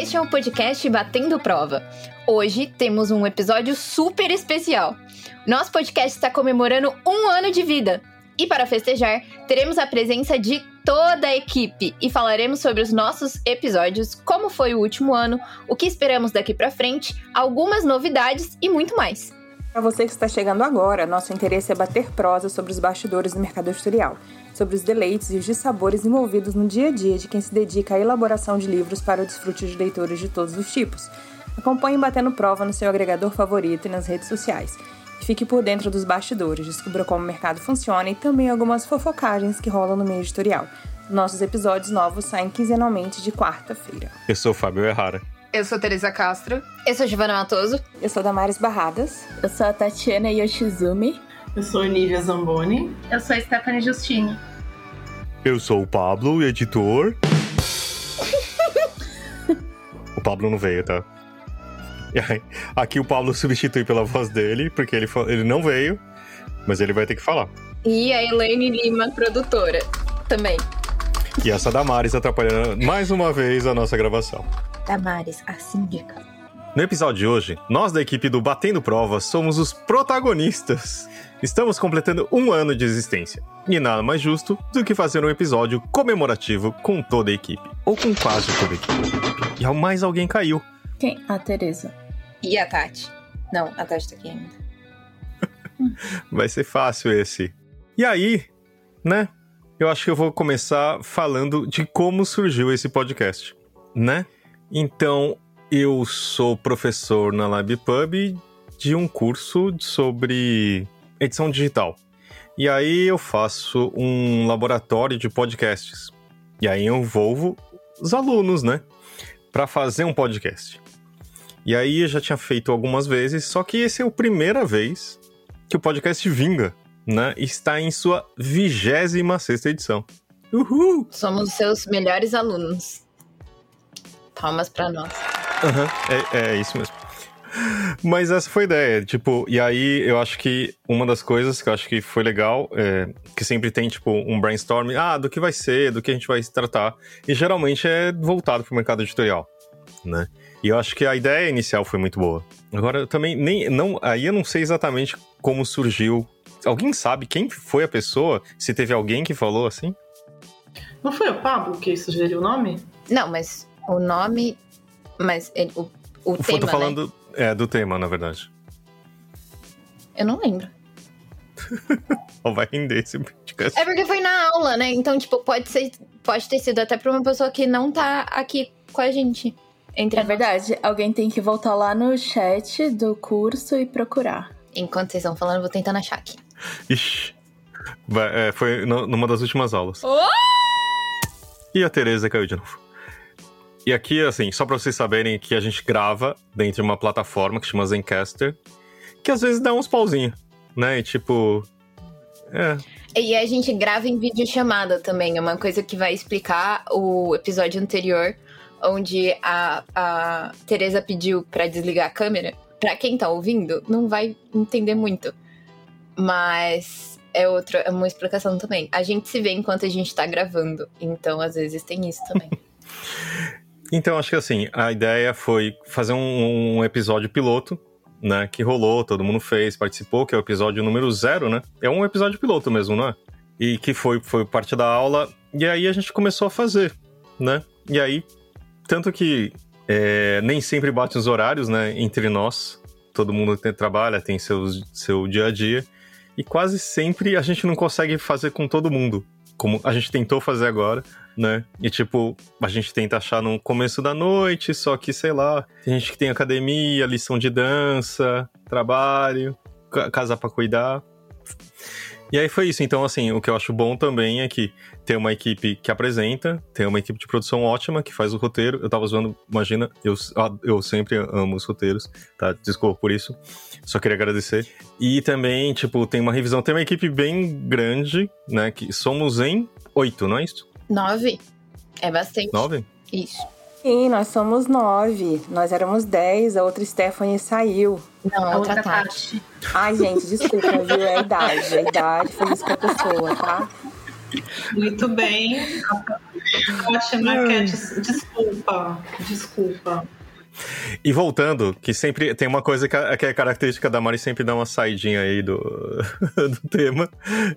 Este é o podcast Batendo Prova. Hoje temos um episódio super especial. Nosso podcast está comemorando um ano de vida. E para festejar, teremos a presença de toda a equipe e falaremos sobre os nossos episódios, como foi o último ano, o que esperamos daqui para frente, algumas novidades e muito mais. Para você que está chegando agora, nosso interesse é bater prosa sobre os bastidores do mercado editorial, sobre os deleites e os dissabores envolvidos no dia a dia de quem se dedica à elaboração de livros para o desfrute de leitores de todos os tipos. Acompanhe Batendo Prova no seu agregador favorito e nas redes sociais. Fique por dentro dos bastidores, descubra como o mercado funciona e também algumas fofocagens que rolam no meio editorial. Nossos episódios novos saem quinzenalmente de quarta-feira. Eu sou o Fábio Errara. Eu sou Teresa Castro. Eu sou Giovana Matoso. Eu sou Damares Barradas. Eu sou a Tatiana Yoshizumi. Eu sou Nívia Zamboni. Eu sou a Stephanie Justine. Eu sou o Pablo, editor. o Pablo não veio, tá? Aqui o Pablo substitui pela voz dele, porque ele, ele não veio, mas ele vai ter que falar. E a Elaine Lima, produtora, também. E essa Damares atrapalhando mais uma vez a nossa gravação. Damares, a síndica. No episódio de hoje, nós da equipe do Batendo Provas somos os protagonistas. Estamos completando um ano de existência. E nada mais justo do que fazer um episódio comemorativo com toda a equipe. Ou com quase toda a equipe. E mais alguém caiu. Quem? A Teresa. E a Tati. Não, a Tati tá aqui ainda. Vai ser fácil esse. E aí, né? Eu acho que eu vou começar falando de como surgiu esse podcast, né? Então, eu sou professor na LabPub de um curso sobre edição digital. E aí eu faço um laboratório de podcasts. E aí eu envolvo os alunos, né? Para fazer um podcast. E aí eu já tinha feito algumas vezes, só que esse é a primeira vez que o podcast vinga, né? Está em sua 26 edição. Uhul! Somos os seus melhores alunos. Palmas para nós. Uhum, é, é isso mesmo. Mas essa foi a ideia, tipo, e aí eu acho que uma das coisas que eu acho que foi legal, é, que sempre tem, tipo, um brainstorming, ah, do que vai ser, do que a gente vai se tratar, e geralmente é voltado pro mercado editorial, né? E eu acho que a ideia inicial foi muito boa. Agora, eu também nem. Não, aí eu não sei exatamente como surgiu. Alguém sabe quem foi a pessoa? Se teve alguém que falou assim? Não foi o Pablo que sugeriu o nome? Não, mas o nome. Mas ele, o, o eu tema. tô falando né? É, do tema, na verdade. Eu não lembro. Ou vai render esse podcast. É porque foi na aula, né? Então, tipo, pode ser. Pode ter sido até pra uma pessoa que não tá aqui com a gente. Entre é verdade, alguém tem que voltar lá no chat do curso e procurar. Enquanto vocês estão falando, eu vou tentando achar aqui. Ixi. Vai, é, foi no, numa das últimas aulas. Oh! E a Tereza caiu de novo. E aqui, assim, só pra vocês saberem que a gente grava dentro de uma plataforma que chama Zencaster, que às vezes dá uns pauzinhos, né? E tipo. É. E a gente grava em videochamada também, é uma coisa que vai explicar o episódio anterior onde a, a Teresa pediu para desligar a câmera, para quem tá ouvindo, não vai entender muito. Mas é outra, é uma explicação também. A gente se vê enquanto a gente tá gravando, então às vezes tem isso também. então acho que assim, a ideia foi fazer um, um, episódio piloto, né, que rolou, todo mundo fez, participou, que é o episódio número zero, né? É um episódio piloto mesmo, não é? E que foi, foi parte da aula, e aí a gente começou a fazer, né? E aí tanto que é, nem sempre bate os horários, né, entre nós. Todo mundo tem, trabalha, tem seus, seu dia a dia. E quase sempre a gente não consegue fazer com todo mundo. Como a gente tentou fazer agora, né? E tipo, a gente tenta achar no começo da noite, só que, sei lá, tem gente que tem academia, lição de dança, trabalho, casa para cuidar. E aí foi isso. Então, assim, o que eu acho bom também é que tem uma equipe que apresenta, tem uma equipe de produção ótima que faz o roteiro. Eu tava zoando, imagina, eu, eu sempre amo os roteiros, tá? Desculpa por isso. Só queria agradecer. E também, tipo, tem uma revisão, tem uma equipe bem grande, né? Que somos em oito, não é isso? Nove. É bastante. Nove? Isso. Sim, nós somos nove. Nós éramos dez, a outra Stephanie saiu. Não, a outra, outra Tati. Ai, gente, desculpa, viu? É a idade. A idade foi isso com a pessoa, tá? Muito bem. Ótima, Cat, desculpa, desculpa. E voltando, que sempre tem uma coisa que é, que é característica da Mari, sempre dá uma saidinha aí do, do tema.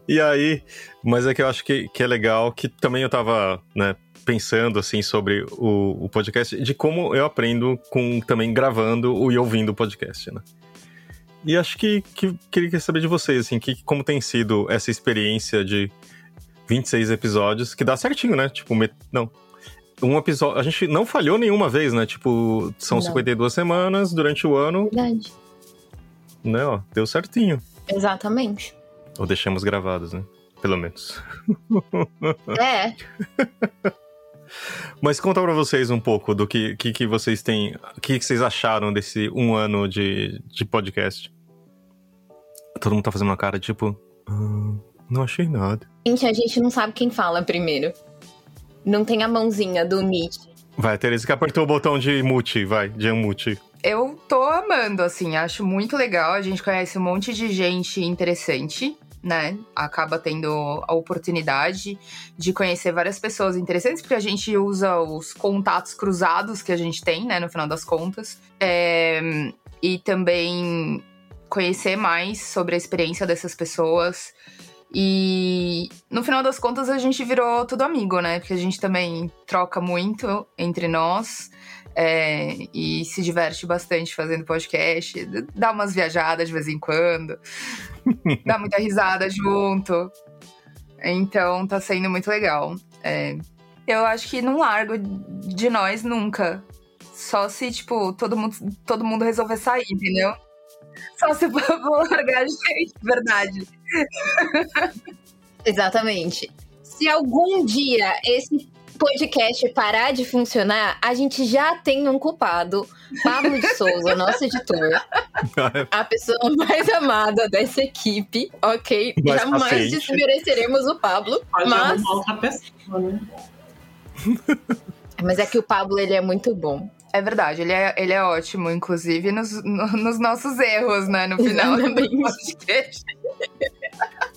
E aí, mas é que eu acho que, que é legal, que também eu tava, né, pensando, assim, sobre o, o podcast, de como eu aprendo com também gravando e ouvindo o podcast, né? E acho que, que queria saber de vocês, assim, que, como tem sido essa experiência de 26 episódios, que dá certinho, né? Tipo, met... não. Um episódio. A gente não falhou nenhuma vez, né? Tipo, são Não. 52 semanas durante o ano, Verdade. né? Ó, deu certinho. Exatamente. Ou deixamos gravados, né? Pelo menos. É, Mas conta pra vocês um pouco do que, que, que vocês têm. O que, que vocês acharam desse um ano de, de podcast? Todo mundo tá fazendo uma cara tipo. "Ah, não achei nada. gente, a gente não sabe quem fala primeiro. Não tem a mãozinha do Meet. Vai, Teresa que apertou o botão de mute, vai, de unmute. Eu tô amando, assim, acho muito legal. A gente conhece um monte de gente interessante, né? Acaba tendo a oportunidade de conhecer várias pessoas interessantes, porque a gente usa os contatos cruzados que a gente tem, né, no final das contas. É, e também conhecer mais sobre a experiência dessas pessoas. E no final das contas a gente virou tudo amigo, né? Porque a gente também troca muito entre nós. é, e se diverte bastante fazendo podcast, dá umas viajadas de vez em quando, dá muita risada junto. Então tá sendo muito legal. É, eu acho que não largo de nós nunca. Só se, tipo, todo mundo, todo mundo resolver sair, entendeu? Só se for vou largar a gente, verdade. Exatamente. Se algum dia esse podcast parar de funcionar, a gente já tem um culpado. Pablo de Souza, nosso editor. A pessoa mais amada dessa equipe, ok? Mais Jamais paciente. desmereceremos o Pablo. Pode Mas, outra pessoa, né? mas é que o Pablo, ele é muito bom. É verdade, ele é, ele é ótimo, inclusive nos, no- nos nossos erros, né? No final do Exatamente. podcast.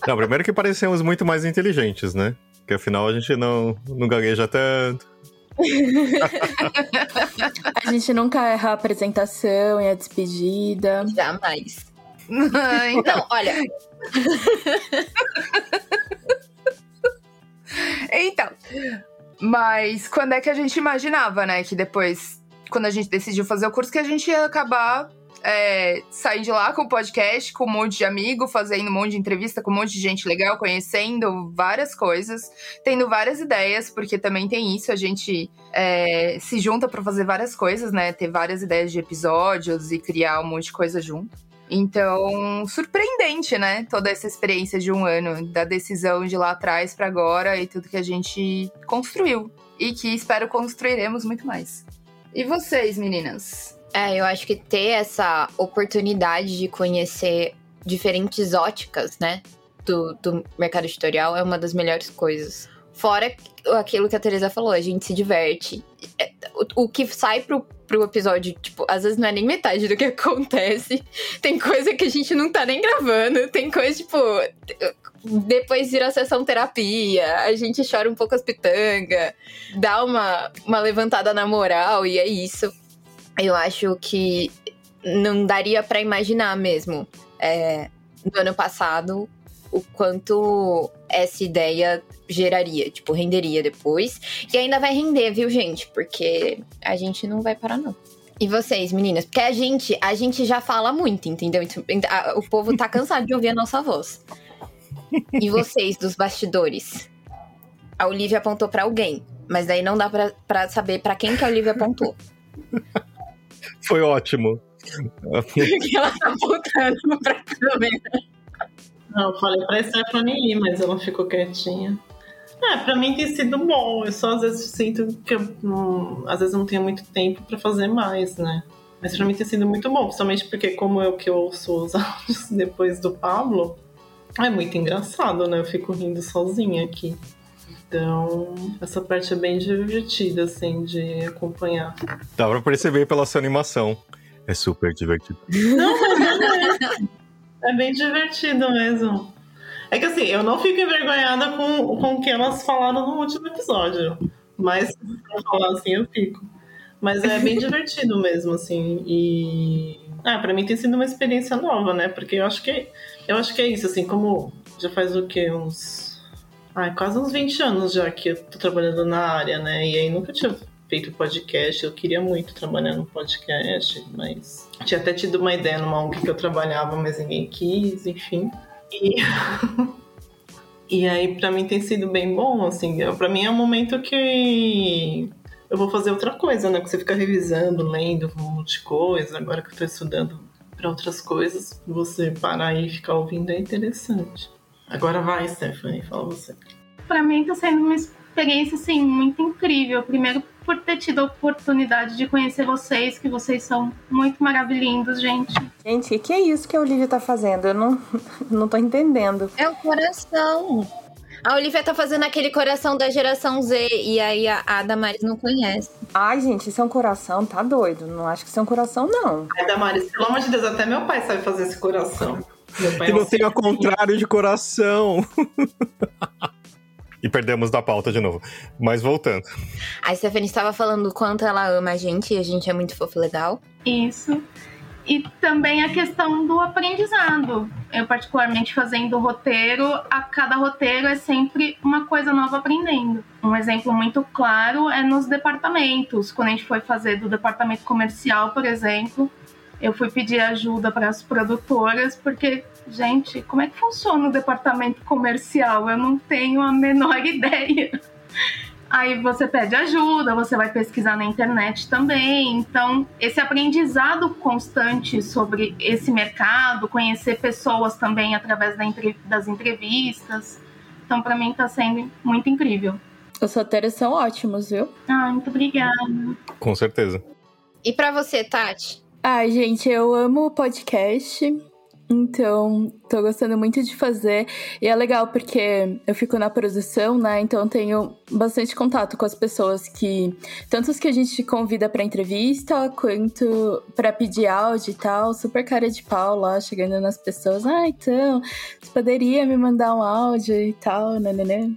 Não, primeiro que parecemos muito mais inteligentes, né? Porque afinal a gente não, não gagueja tanto. A gente nunca erra a apresentação e a despedida. Jamais. Então, olha, então, mas quando é que a gente imaginava, né? Que depois, quando a gente decidiu fazer o curso, que a gente ia acabar é, saindo de lá com o podcast, com um monte de amigo, fazendo um monte de entrevista com um monte de gente legal, conhecendo várias coisas, tendo várias ideias, porque também tem isso, a gente é, se junta pra fazer várias coisas, né? Ter várias ideias de episódios e criar um monte de coisa junto. Então, surpreendente, né? Toda essa experiência de um ano, da decisão de lá atrás pra agora e tudo que a gente construiu. E que espero construiremos muito mais. E vocês, meninas? É, eu acho que ter essa oportunidade de conhecer diferentes óticas, né, do, do mercado editorial é uma das melhores coisas. Fora aquilo que a Teresa falou, a gente se diverte. É, O, o que sai pro, pro episódio, tipo, às vezes não é nem metade do que acontece. Tem coisa que a gente não tá nem gravando. Tem coisa, tipo, depois vira a sessão terapia, a gente chora um pouco as pitangas, dá uma, uma levantada na moral e é isso. Eu acho que não daria pra imaginar mesmo é, no ano passado o quanto essa ideia geraria, tipo, renderia depois. E ainda vai render, viu, gente? Porque a gente não vai parar, não. E vocês, meninas? Porque a gente, a gente já fala muito, entendeu? Então, O povo tá cansado de ouvir a nossa voz. E vocês, dos bastidores? A Olivia apontou pra alguém, mas daí não dá pra, pra saber pra quem que a Olivia apontou. Foi ótimo. Porque ela tá apontando pra câmera. Não, eu falei pra Stephanie ir, mas ela ficou quietinha. É, pra mim tem sido bom. Eu só às vezes sinto que eu não- às vezes não tenho muito tempo pra fazer mais, né? Mas pra mim tem sido muito bom, principalmente porque como eu que ouço os áudios depois do Pablo, é muito engraçado, né? Eu fico rindo sozinha aqui. Então, essa parte é bem divertida, assim, de acompanhar. Dá pra perceber pela sua animação. É super divertido. É bem divertido mesmo. É que assim, eu não fico envergonhada com, com o que elas falaram no último episódio. Mas pra falar assim, eu fico. Mas é bem divertido mesmo, assim. E. Ah, pra mim tem sido uma experiência nova, né? Porque eu acho que. Eu acho que é isso, assim, como já faz o quê? Uns. Ai, quase uns 20 anos já que eu tô trabalhando na área, né? E aí nunca tinha feito podcast. Eu queria muito trabalhar no podcast, mas tinha até tido uma ideia numa ONG que eu trabalhava, mas ninguém quis, enfim. E, e aí para mim tem sido bem bom, assim. Para mim é um momento que eu vou fazer outra coisa, né? Porque você fica revisando, lendo um monte de coisa. Agora que eu tô estudando para outras coisas, você parar e ficar ouvindo é interessante. Agora vai, Stephanie, fala você. Pra mim tá sendo uma experiência, assim, muito incrível. Primeiro por ter tido a oportunidade de conhecer vocês, que vocês são muito maravilhosos, gente. Gente, o que é isso que a Olivia tá fazendo? Eu não, não tô entendendo. É o coração. A Olivia tá fazendo aquele coração da geração Z e aí a, a Damares não conhece. Ai, gente, isso é um coração, tá doido. Não acho que isso é um coração, não. Ai, Damares, pelo amor de Deus, até meu pai sabe fazer esse coração. Meu pai E é não tem ao contrário de coração. e perdemos da pauta de novo. Mas voltando. A Stephanie estava falando o quanto ela ama a gente e a gente é muito fofo e legal. Isso. E também a questão do aprendizado. Eu, particularmente, fazendo roteiro, a cada roteiro é sempre uma coisa nova aprendendo. Um exemplo muito claro é nos departamentos. Quando a gente foi fazer do departamento comercial, por exemplo, eu fui pedir ajuda para as produtoras, porque, gente, como é que funciona o departamento comercial? Eu não tenho a menor ideia. Aí você pede ajuda, você vai pesquisar na internet também. Então, esse aprendizado constante sobre esse mercado, conhecer pessoas também através das entrevistas. Então, para mim, está sendo muito incrível. Os roteiros são ótimos, viu? Ah, muito obrigada. Com certeza. E pra você, Tati? Ai, gente, eu amo podcast. Então, tô gostando muito de fazer. E é legal porque eu fico na produção, né? Então, tenho bastante contato com as pessoas que. Tanto que a gente convida pra entrevista, quanto pra pedir áudio e tal. Super cara de pau lá, chegando nas pessoas. Ah, então, você poderia me mandar um áudio e tal, né, né, né?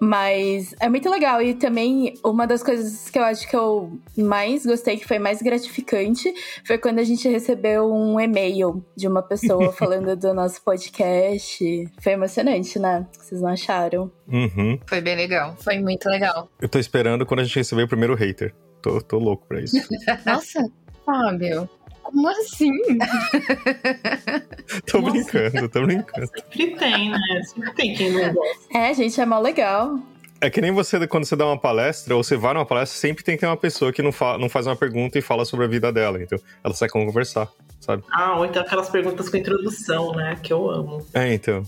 Mas é muito legal. E também, uma das coisas que eu acho que eu mais gostei, que foi mais gratificante, foi quando a gente recebeu um e-mail de uma pessoa falando do nosso podcast. Foi emocionante, né? Vocês não acharam? Uhum. Foi bem legal. Foi muito legal. Eu tô esperando quando a gente receber o primeiro hater. Tô, tô louco pra isso. Nossa, Fábio. Como assim? tô Nossa. brincando, tô brincando. Sempre tem, né? Sempre tem quem não gosta. É, gente, é mó legal. É que nem você, quando você dá uma palestra, ou você vai numa palestra, sempre tem que ter uma pessoa que não, fa não faz uma pergunta e fala sobre a vida dela. Então, ela sai com conversar, sabe? Ah, ou então aquelas perguntas com introdução, né? Que eu amo. É, então.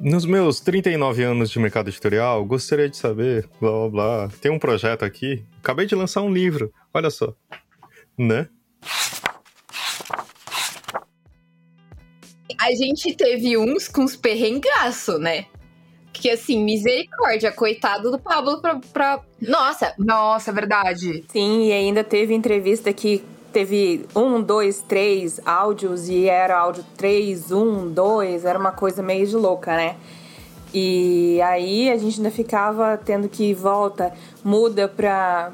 Nos meus 39 anos de mercado editorial, gostaria de saber, blá blá blá. Tem um projeto aqui. Acabei de lançar um livro. Olha só. Né? A gente teve uns com os perrengaço, né? Que assim, misericórdia, coitado do Pablo pra. pra... Nossa, Nossa, é verdade. Sim, e ainda teve entrevista que teve um, dois, três áudios e era áudio três, um, dois, era uma coisa meio de louca, né? E aí a gente ainda ficava tendo que volta, muda pra,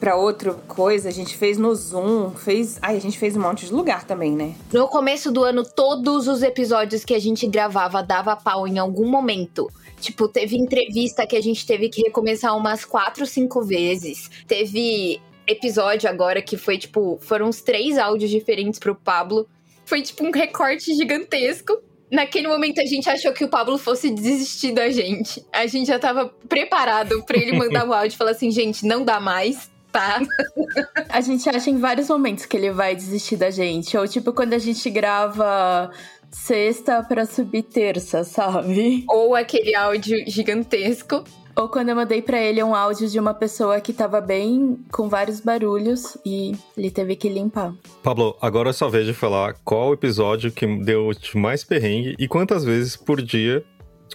pra outra coisa. A gente fez no Zoom, fez. Ai, a gente fez um monte de lugar também, né? no começo do ano, todos os episódios que a gente gravava dava pau em algum momento. Tipo, teve entrevista que a gente teve que recomeçar umas quatro, cinco vezes. Teve episódio agora que foi, tipo, foram uns três áudios diferentes pro Pablo. Foi, tipo, um recorte gigantesco. Naquele momento a gente achou que o Pablo fosse desistir da gente. A gente já tava preparado pra ele mandar o áudio e falar assim, gente, não dá mais, tá? A gente acha em vários momentos que ele vai desistir da gente. Ou tipo, quando a gente grava sexta pra subir terça, sabe? Ou aquele áudio gigantesco. Ou quando eu mandei pra ele um áudio de uma pessoa que tava bem com vários barulhos e ele teve que limpar. Pablo, agora é só vez de falar qual episódio que deu de mais perrengue e quantas vezes por dia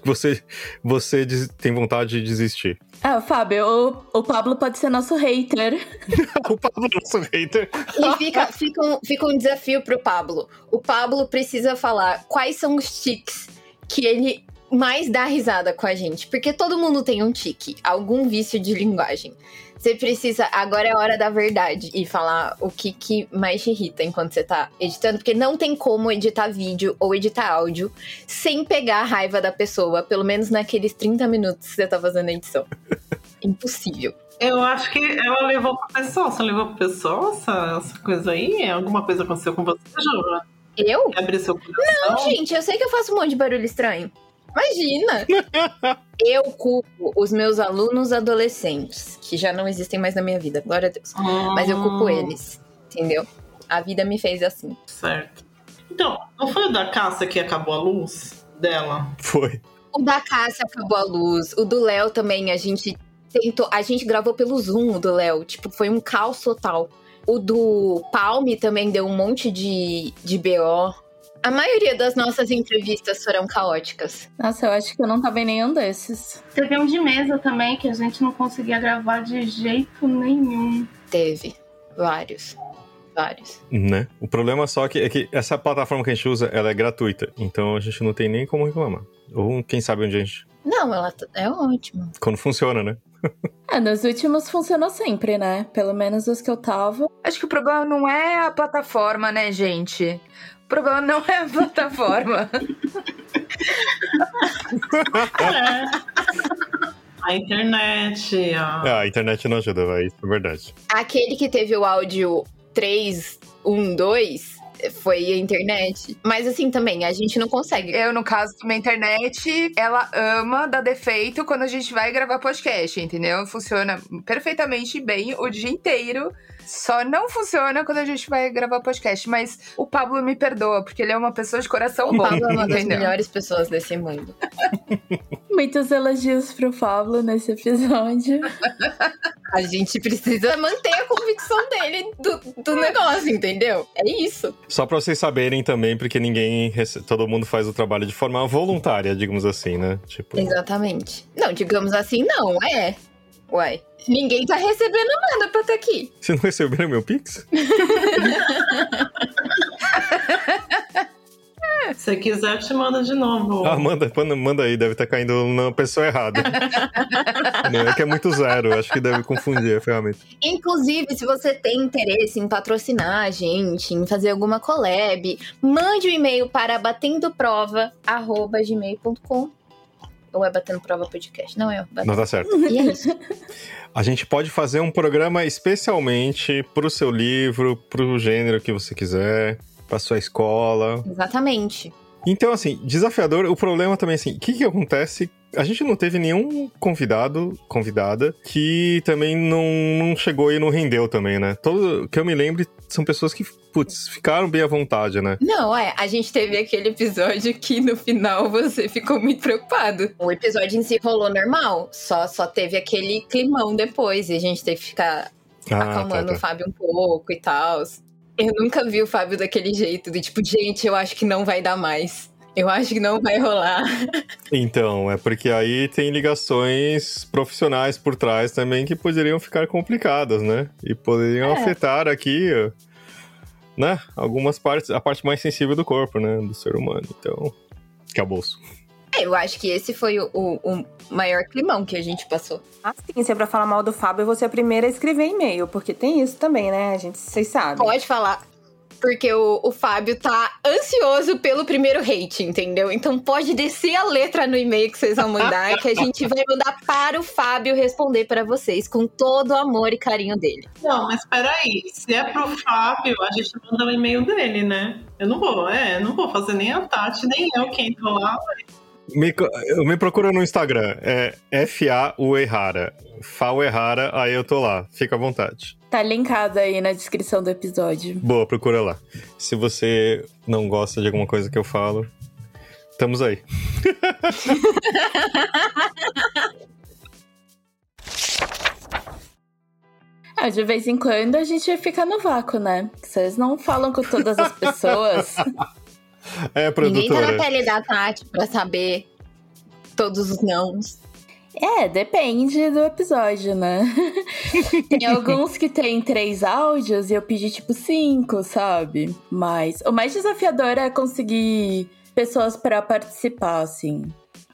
você, você des- tem vontade de desistir. Ah, Fábio, o, o Pablo pode ser nosso hater. o Pablo é nosso hater. E fica, fica, um, fica um desafio pro Pablo. O Pablo precisa falar quais são os tics que ele mais dá risada com a gente, porque todo mundo tem um tique, algum vício de linguagem. Você precisa, agora é a hora da verdade e falar o que, que mais te irrita enquanto você tá editando, porque não tem como editar vídeo ou editar áudio sem pegar a raiva da pessoa, pelo menos naqueles 30 minutos que você tá fazendo a edição. Impossível. Eu acho que ela levou pra pessoa. Você levou pra pessoa essa, essa coisa aí? Alguma coisa aconteceu com você, Jura? Eu? Abriu seu coração? Não, gente, eu sei que eu faço um monte de barulho estranho. Imagina! eu culpo os meus alunos adolescentes, que já não existem mais na minha vida, glória a Deus. Mas eu culpo Ah, eles, entendeu? A vida me fez assim. Certo. Então, não foi o da caça que acabou a luz dela? Foi. O da Cássia acabou a luz. O do Léo também, a gente tentou. A gente gravou pelo Zoom o do Léo. Tipo, foi um caos total. O do Palme também deu um monte de, de BO. A maioria das nossas entrevistas foram caóticas. Nossa, eu acho que eu não tava em nenhum desses. Teve um de mesa também que a gente não conseguia gravar de jeito nenhum. Teve. Vários. Vários. Né? O problema só que é que essa plataforma que a gente usa, ela é gratuita. Então a gente não tem nem como reclamar. Ou quem sabe onde a gente. Não, ela é ótima. Quando funciona, né? Ah, nos últimos funcionou sempre, né? Pelo menos os que eu tava. Acho que o problema não é a plataforma, né, gente? O problema não é a plataforma. É. A internet, a... Ah, a internet não ajuda, vai. Isso é verdade. Aquele que teve o áudio 3, 1, 2 foi a internet. Mas assim também, a gente não consegue. Eu, no caso, minha internet, ela ama dar defeito quando a gente vai gravar podcast, entendeu? Funciona perfeitamente bem o dia inteiro. Só não funciona quando a gente vai gravar podcast. Mas o Pablo me perdoa, porque ele é uma pessoa de coração O bom. Pablo é uma das melhores pessoas desse mundo. Muitos elogios pro Pablo nesse episódio. A gente precisa manter a convicção dele do, do negócio, entendeu? É isso. Só pra vocês saberem também, porque ninguém. rece- Todo mundo faz o trabalho de forma voluntária, digamos assim, né? Tipo. Exatamente. Não, digamos assim, não, é. Uai. Ninguém tá recebendo nada pra estar aqui. Você não recebeu meu Pix? Se quiser, te mando de novo. Ah, manda, manda, manda aí, deve estar caindo na pessoa errada. Não, é que é muito zero, acho que deve confundir a ferramenta. Inclusive, se você tem interesse em patrocinar a gente, em fazer alguma collab, mande um e-mail para batendoprova.gmail.com ou é Batendo Prova Podcast? Não, é Batendo. Não tá certo. E é isso. A gente pode fazer um programa especialmente pro seu livro, pro gênero que você quiser, pra sua escola. Exatamente. Então, assim, desafiador, o problema também, assim, o que que acontece? A gente não teve nenhum convidado, convidada, que também não, não chegou e não rendeu também, né? Todo, que eu me lembre, são pessoas que, putz, ficaram bem à vontade, né? Não, é, a gente teve aquele episódio que no final você ficou muito preocupado. O episódio em si rolou normal, só, só teve aquele climão depois e a gente teve que ficar Ah, acalmando tá, o tá. Fábio um pouco e tal. Eu nunca vi o Fábio daquele jeito, de tipo, gente, eu acho que não vai dar mais. Eu acho que não vai rolar. Então, é porque aí tem ligações profissionais por trás também que poderiam ficar complicadas, né? E poderiam É. afetar aqui, né? Algumas partes, a parte mais sensível do corpo, né? Do ser humano. Então, acabou-se. É, Eu acho que esse foi o, o- o maior climão que a gente passou. Assim, se é pra falar mal do Fábio, eu vou ser a primeira a escrever e-mail, porque tem isso também, né? A gente, vocês sabem. Pode falar. Porque o, o Fábio tá ansioso pelo primeiro hate, entendeu? Então pode descer a letra no e-mail que vocês vão mandar, que a gente vai mandar para o Fábio responder para vocês com todo o amor e carinho dele. Não, mas peraí. Se é pro Fábio, a gente manda o e-mail dele, né? Eu não vou, é, eu não vou fazer nem a Tati, nem eu que entro lá. Me, me procura no Instagram, é F-A-U-Errara. Fau Errara, aí eu tô lá. Fica à vontade. Tá linkado aí na descrição do episódio. Boa, procura lá. Se você não gosta de alguma coisa que eu falo, estamos aí. Ah, de vez em quando a gente fica no vácuo, né? Vocês não falam com todas as pessoas. É, Ninguém tá na produtora. pele da Tati pra saber todos os nãos. É, depende do episódio, né? tem alguns que tem três áudios e eu pedi tipo cinco, sabe? Mas o mais desafiador é conseguir pessoas pra participar, assim.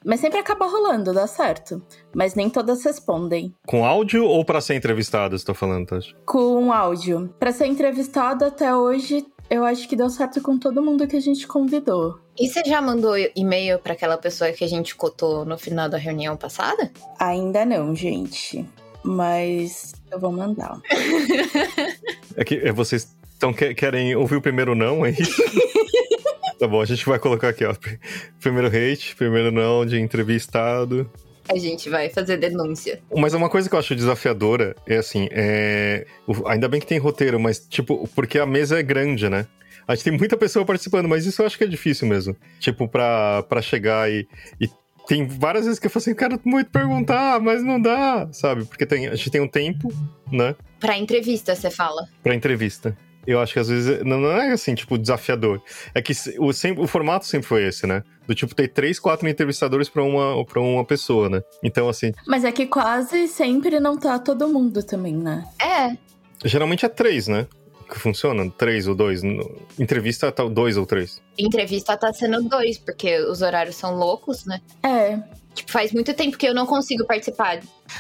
Mas sempre acaba rolando, dá certo. Mas nem todas respondem. Com áudio ou para ser entrevistado, você tá falando, Tati? Com áudio. Para ser entrevistado até hoje, eu acho que deu certo com todo mundo que a gente convidou. E você já mandou e-mail para aquela pessoa que a gente cotou no final da reunião passada? Ainda não, gente. Mas eu vou mandar. É que é, vocês então querem ouvir o primeiro não, é isso? tá bom, a gente vai colocar aqui, ó. Primeiro hate, primeiro não de entrevistado. A gente vai fazer denúncia. Mas uma coisa que eu acho desafiadora é assim, é... ainda bem que tem roteiro, mas tipo, porque a mesa é grande, né? A gente tem muita pessoa participando, mas isso eu acho que é difícil mesmo. Tipo, pra, pra chegar e, e tem várias vezes que eu falo assim, quero muito perguntar, mas não dá, sabe? Porque tem, a gente tem um tempo, né? Pra entrevista, você fala. Pra entrevista. Eu acho que às vezes não, não é assim, tipo, desafiador. É que o, sempre, o formato sempre foi esse, né? Do tipo, ter três, quatro entrevistadores pra uma, pra uma pessoa, né? Então, assim. Mas é que quase sempre não tá todo mundo também, né? É. Geralmente é três, né? que funciona? Três ou dois? Entrevista tá dois ou três? Entrevista tá sendo dois, porque os horários são loucos, né? É. Tipo, faz muito tempo que eu não consigo participar.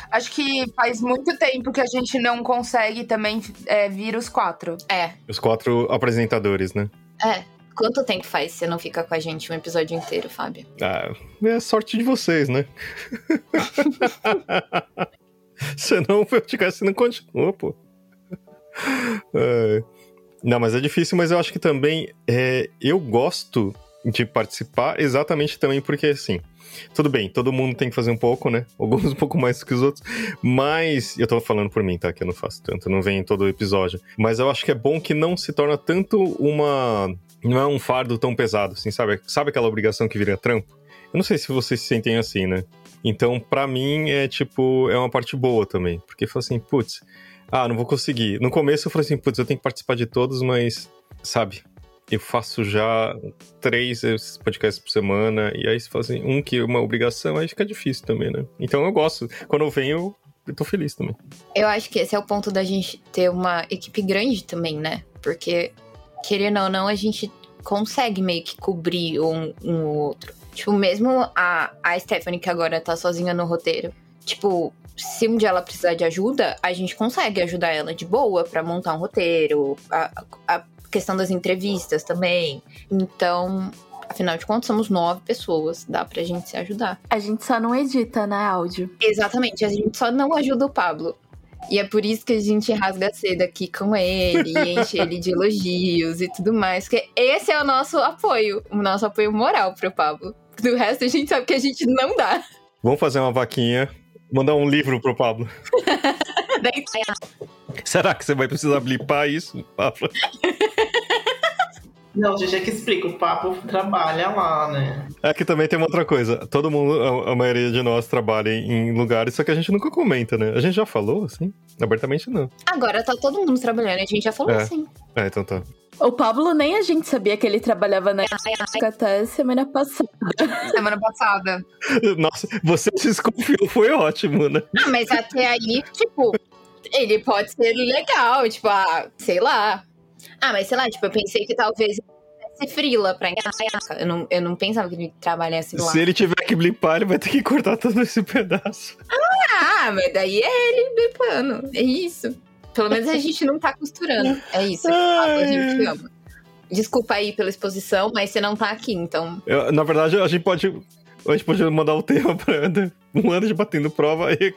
Acho que faz muito tempo que a gente não consegue também é, vir os quatro. É. Os quatro apresentadores, né? É. Quanto tempo faz você não fica com a gente um episódio inteiro, Fábio? Ah, é sorte de vocês, né? Senão o podcast não continua, pô. É. Não, mas é difícil, mas eu acho que também é, eu gosto de participar exatamente também porque, assim, tudo bem, todo mundo tem que fazer um pouco, né? Alguns um pouco mais que os outros, mas eu tô falando por mim, tá? Que eu não faço tanto, não venho em todo episódio. Mas eu acho que é bom que não se torna tanto uma. Não é um fardo tão pesado, assim, sabe? Sabe aquela obrigação que vira trampo? Eu não sei se vocês se sentem assim, né? Então, para mim, é tipo, é uma parte boa também. Porque fala assim, putz, ah, não vou conseguir. No começo eu falei assim, putz, eu tenho que participar de todos, mas, sabe, eu faço já três podcasts por semana, e aí você fala assim, um que é uma obrigação, aí fica difícil também, né? Então eu gosto. Quando eu venho, eu tô feliz também. Eu acho que esse é o ponto da gente ter uma equipe grande também, né? Porque, querendo ou não, a gente consegue meio que cobrir um, um ou outro. Tipo, mesmo a, a Stephanie, que agora tá sozinha no roteiro, tipo, se um dia ela precisar de ajuda, a gente consegue ajudar ela de boa para montar um roteiro, a, a, questão das entrevistas também. Então, afinal de contas, somos nove pessoas, dá pra gente se ajudar. A gente só não edita, né, áudio? Exatamente, a gente só não ajuda o Pablo. E é por isso que a gente rasga a seda aqui com ele, enche ele de elogios e tudo mais. Porque esse é o nosso apoio, o nosso apoio moral pro Pablo. Do resto, a gente sabe que a gente não dá. Vamos fazer uma vaquinha Mandar um livro pro Pablo. Será que você vai precisar blipar isso, Pablo? Não, gente, é que explica, o Pablo trabalha lá, né? É que também tem uma outra coisa. Todo mundo, a, a, maioria de nós trabalha em lugares, só que a gente nunca comenta, né? A gente já falou, assim? Abertamente não. Agora tá todo mundo trabalhando, a gente já falou é. assim. É, então tá. O Pablo nem a gente sabia que ele trabalhava na até semana passada. Semana passada. Nossa, você desconfiou, foi ótimo, né? Ah, mas até aí, tipo, ele pode ser legal, tipo, ah, sei lá. Ah, mas sei lá, tipo, eu pensei que talvez ser frila pra eu não, eu não pensava que ele trabalhasse lá. Se ele tiver que blipar, ele vai ter que cortar todo esse pedaço. Ah, mas daí é ele blipando. É isso. Pelo menos a gente não tá costurando. É isso. a gente ama. Desculpa aí pela exposição, mas você não tá aqui, então. Eu, na verdade, a gente pode. A gente pode mandar o tema pra um ano de batendo prova e,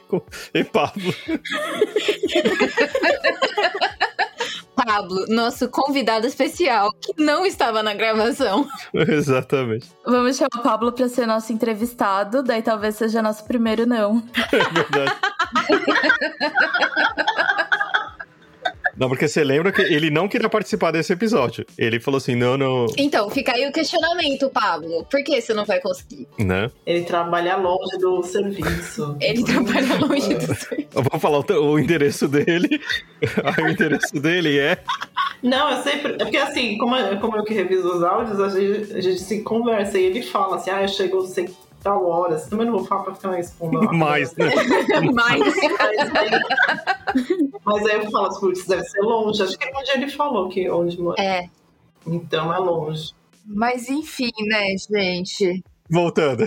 e Pablo. Pablo, nosso convidado especial, que não estava na gravação. Exatamente. Vamos chamar o Pablo para ser nosso entrevistado, daí talvez seja nosso primeiro não. É verdade. Não, porque você lembra que ele não queria participar desse episódio. Ele falou assim: não, não. Então, fica aí o questionamento, Pablo. Por que você não vai conseguir? Né? Ele trabalha longe do serviço. Ele trabalha longe do serviço. Eu vou falar o, o endereço dele. o endereço dele é. Não, eu sempre. É porque assim, como, como eu que reviso os áudios, a gente, a gente se conversa e ele fala assim: ah, eu chego sem tal hora. Também não vou falar pra ficar na espuma. Mais, né? Mais. Mas aí eu falo, se putz, deve ser longe. Acho que é um dia ele falou que é onde mora. É. Então é longe. Mas enfim, né, gente? Voltando.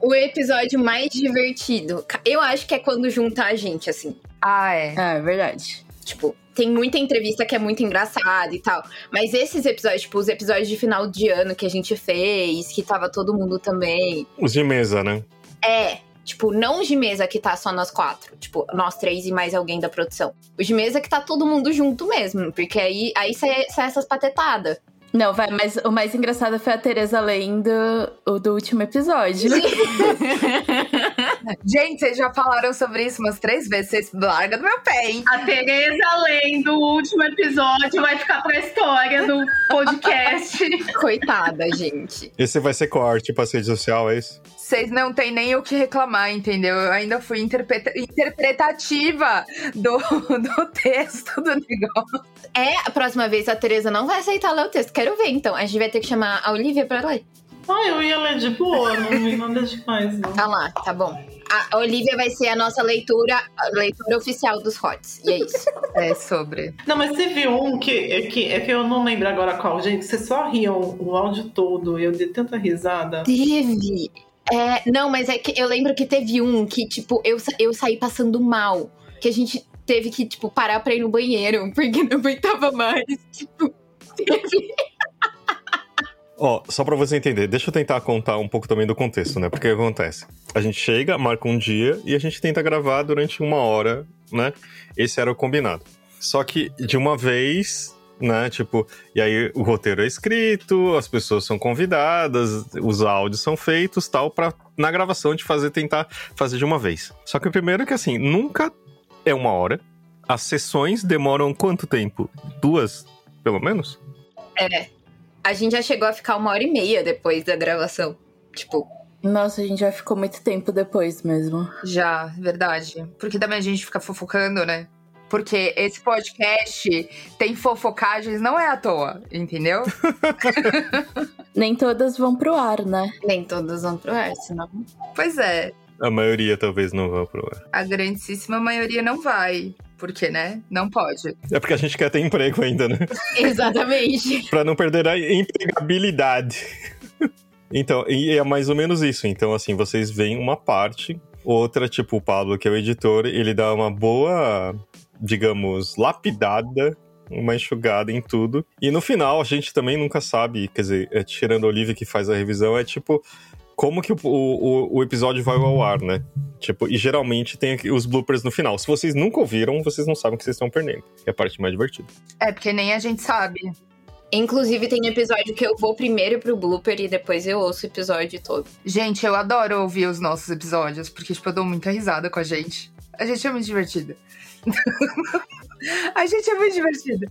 O episódio mais divertido, eu acho que é quando junta a gente, assim. Ah, é. É verdade. Tipo, tem muita entrevista que é muito engraçada e tal. Mas esses episódios, tipo, os episódios de final de ano que a gente fez, que tava todo mundo também. Os de mesa, né? É. Tipo, não os de mesa que tá só nós quatro. Tipo, nós três e mais alguém da produção. Os de mesa que tá todo mundo junto mesmo. Porque aí, aí sai, sai essas patetadas. Não, vai, mas o mais engraçado foi a Tereza lendo o do último episódio. Gente, vocês já falaram sobre isso umas três vezes. Vocês largam do meu pé, hein? A Tereza lendo o último episódio vai ficar pra história do podcast. Coitada, gente. Esse vai ser corte pra rede social, é isso? Vocês não tem nem o que reclamar, entendeu? Eu ainda fui interpreta interpretativa do, do texto do negócio. É, a próxima vez a Tereza não vai aceitar ler o texto. Quero ver, então. A gente vai ter que chamar a Olivia pra ler. Ah, eu ia ler de boa, não vi nada demais, não. Tá lá, tá bom. A Olivia vai ser a nossa leitura, a leitura oficial dos HOTS. E é isso. É sobre. Não, mas teve um que é, que é que eu não lembro agora qual, gente. Vocês só riam o áudio todo e eu dei tanta risada. Teve. É, não, mas é que eu lembro que teve um que, tipo, eu, eu saí passando mal. Que a gente teve que, tipo, parar pra ir no banheiro, porque não aguentava mais. Tipo, teve. Ó, só pra você entender, deixa eu tentar contar um pouco também do contexto, né? Porque o que acontece? A gente chega, marca um dia e a gente tenta gravar durante uma hora, né? Esse era o combinado. Só que de uma vez, né? Tipo, e aí o roteiro é escrito, as pessoas são convidadas, os áudios são feitos, tal, pra na gravação de fazer, tentar fazer de uma vez. Só que o primeiro é que assim, nunca é uma hora. As sessões demoram quanto tempo? Duas, pelo menos? É. A gente já chegou a ficar uma hora e meia depois da gravação. Tipo, Nossa, a gente já ficou muito tempo depois mesmo. Já, verdade. Porque também a gente fica fofocando, né? Porque esse podcast tem fofocagens, não é à toa, entendeu? Nem todas vão pro ar, né? nem todos vão pro ar, senão. pois é, A maioria talvez não vá pro ar. a grandíssima maioria não vai. Porque, né? Não pode. É porque a gente quer ter emprego ainda, né? Exatamente. Pra não perder a empregabilidade. então, e é mais ou menos isso. Então, assim, vocês veem uma parte, outra, tipo o Pablo, que é o editor, ele dá uma boa, digamos, lapidada, uma enxugada em tudo. E no final, a gente também nunca sabe, quer dizer, é, tirando a Olivia que faz a revisão, é tipo. Como que o, o, o episódio vai ao ar, né? Tipo, e geralmente tem os bloopers no final. Se vocês nunca ouviram, vocês não sabem o que vocês estão perdendo. É a parte mais divertida. É, porque nem a gente sabe. Inclusive, tem episódio que eu vou primeiro pro blooper e depois eu ouço o episódio todo. Gente, eu adoro ouvir os nossos episódios, porque, tipo, eu dou muita risada com a gente. A gente é muito divertida. a gente é muito divertida.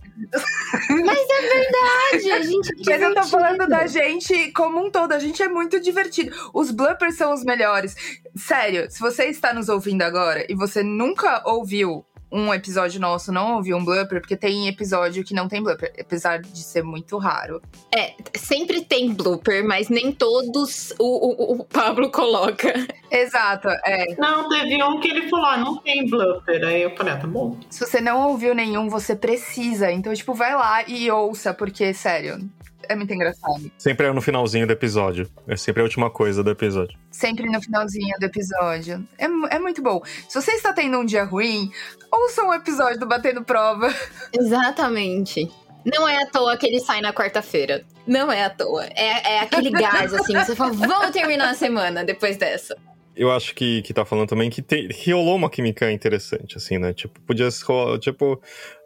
Mas é verdade, a gente é Mas eu tô divertido. falando da gente como um todo. A gente é muito divertido. Os bloopers são os melhores. Sério, se você está nos ouvindo agora e você nunca ouviu um episódio nosso, não ouviu um blooper, porque tem episódio que não tem blooper, apesar de ser muito raro. É, sempre tem blooper, mas nem todos o, o, o Pablo coloca. Exato, é. Não, teve um que ele falou, ah, não tem blooper. Aí eu falei, ah, tá bom. Se você não ouviu nenhum, você precisa. Então, tipo, vai lá e ouça, porque, sério, é muito engraçado. Sempre é no finalzinho do episódio. É sempre a última coisa do episódio. Sempre no finalzinho do episódio. É, é muito bom. Se você está tendo um dia ruim, ouça um episódio do Batendo Prova. Exatamente. Não é à toa que ele sai na quarta-feira. Não é à toa. É, é aquele gás, assim, você fala, vamos terminar a semana depois dessa. Eu acho que, que tá falando também que, tem, que rolou uma química interessante, assim, né? Tipo, podia ser, tipo...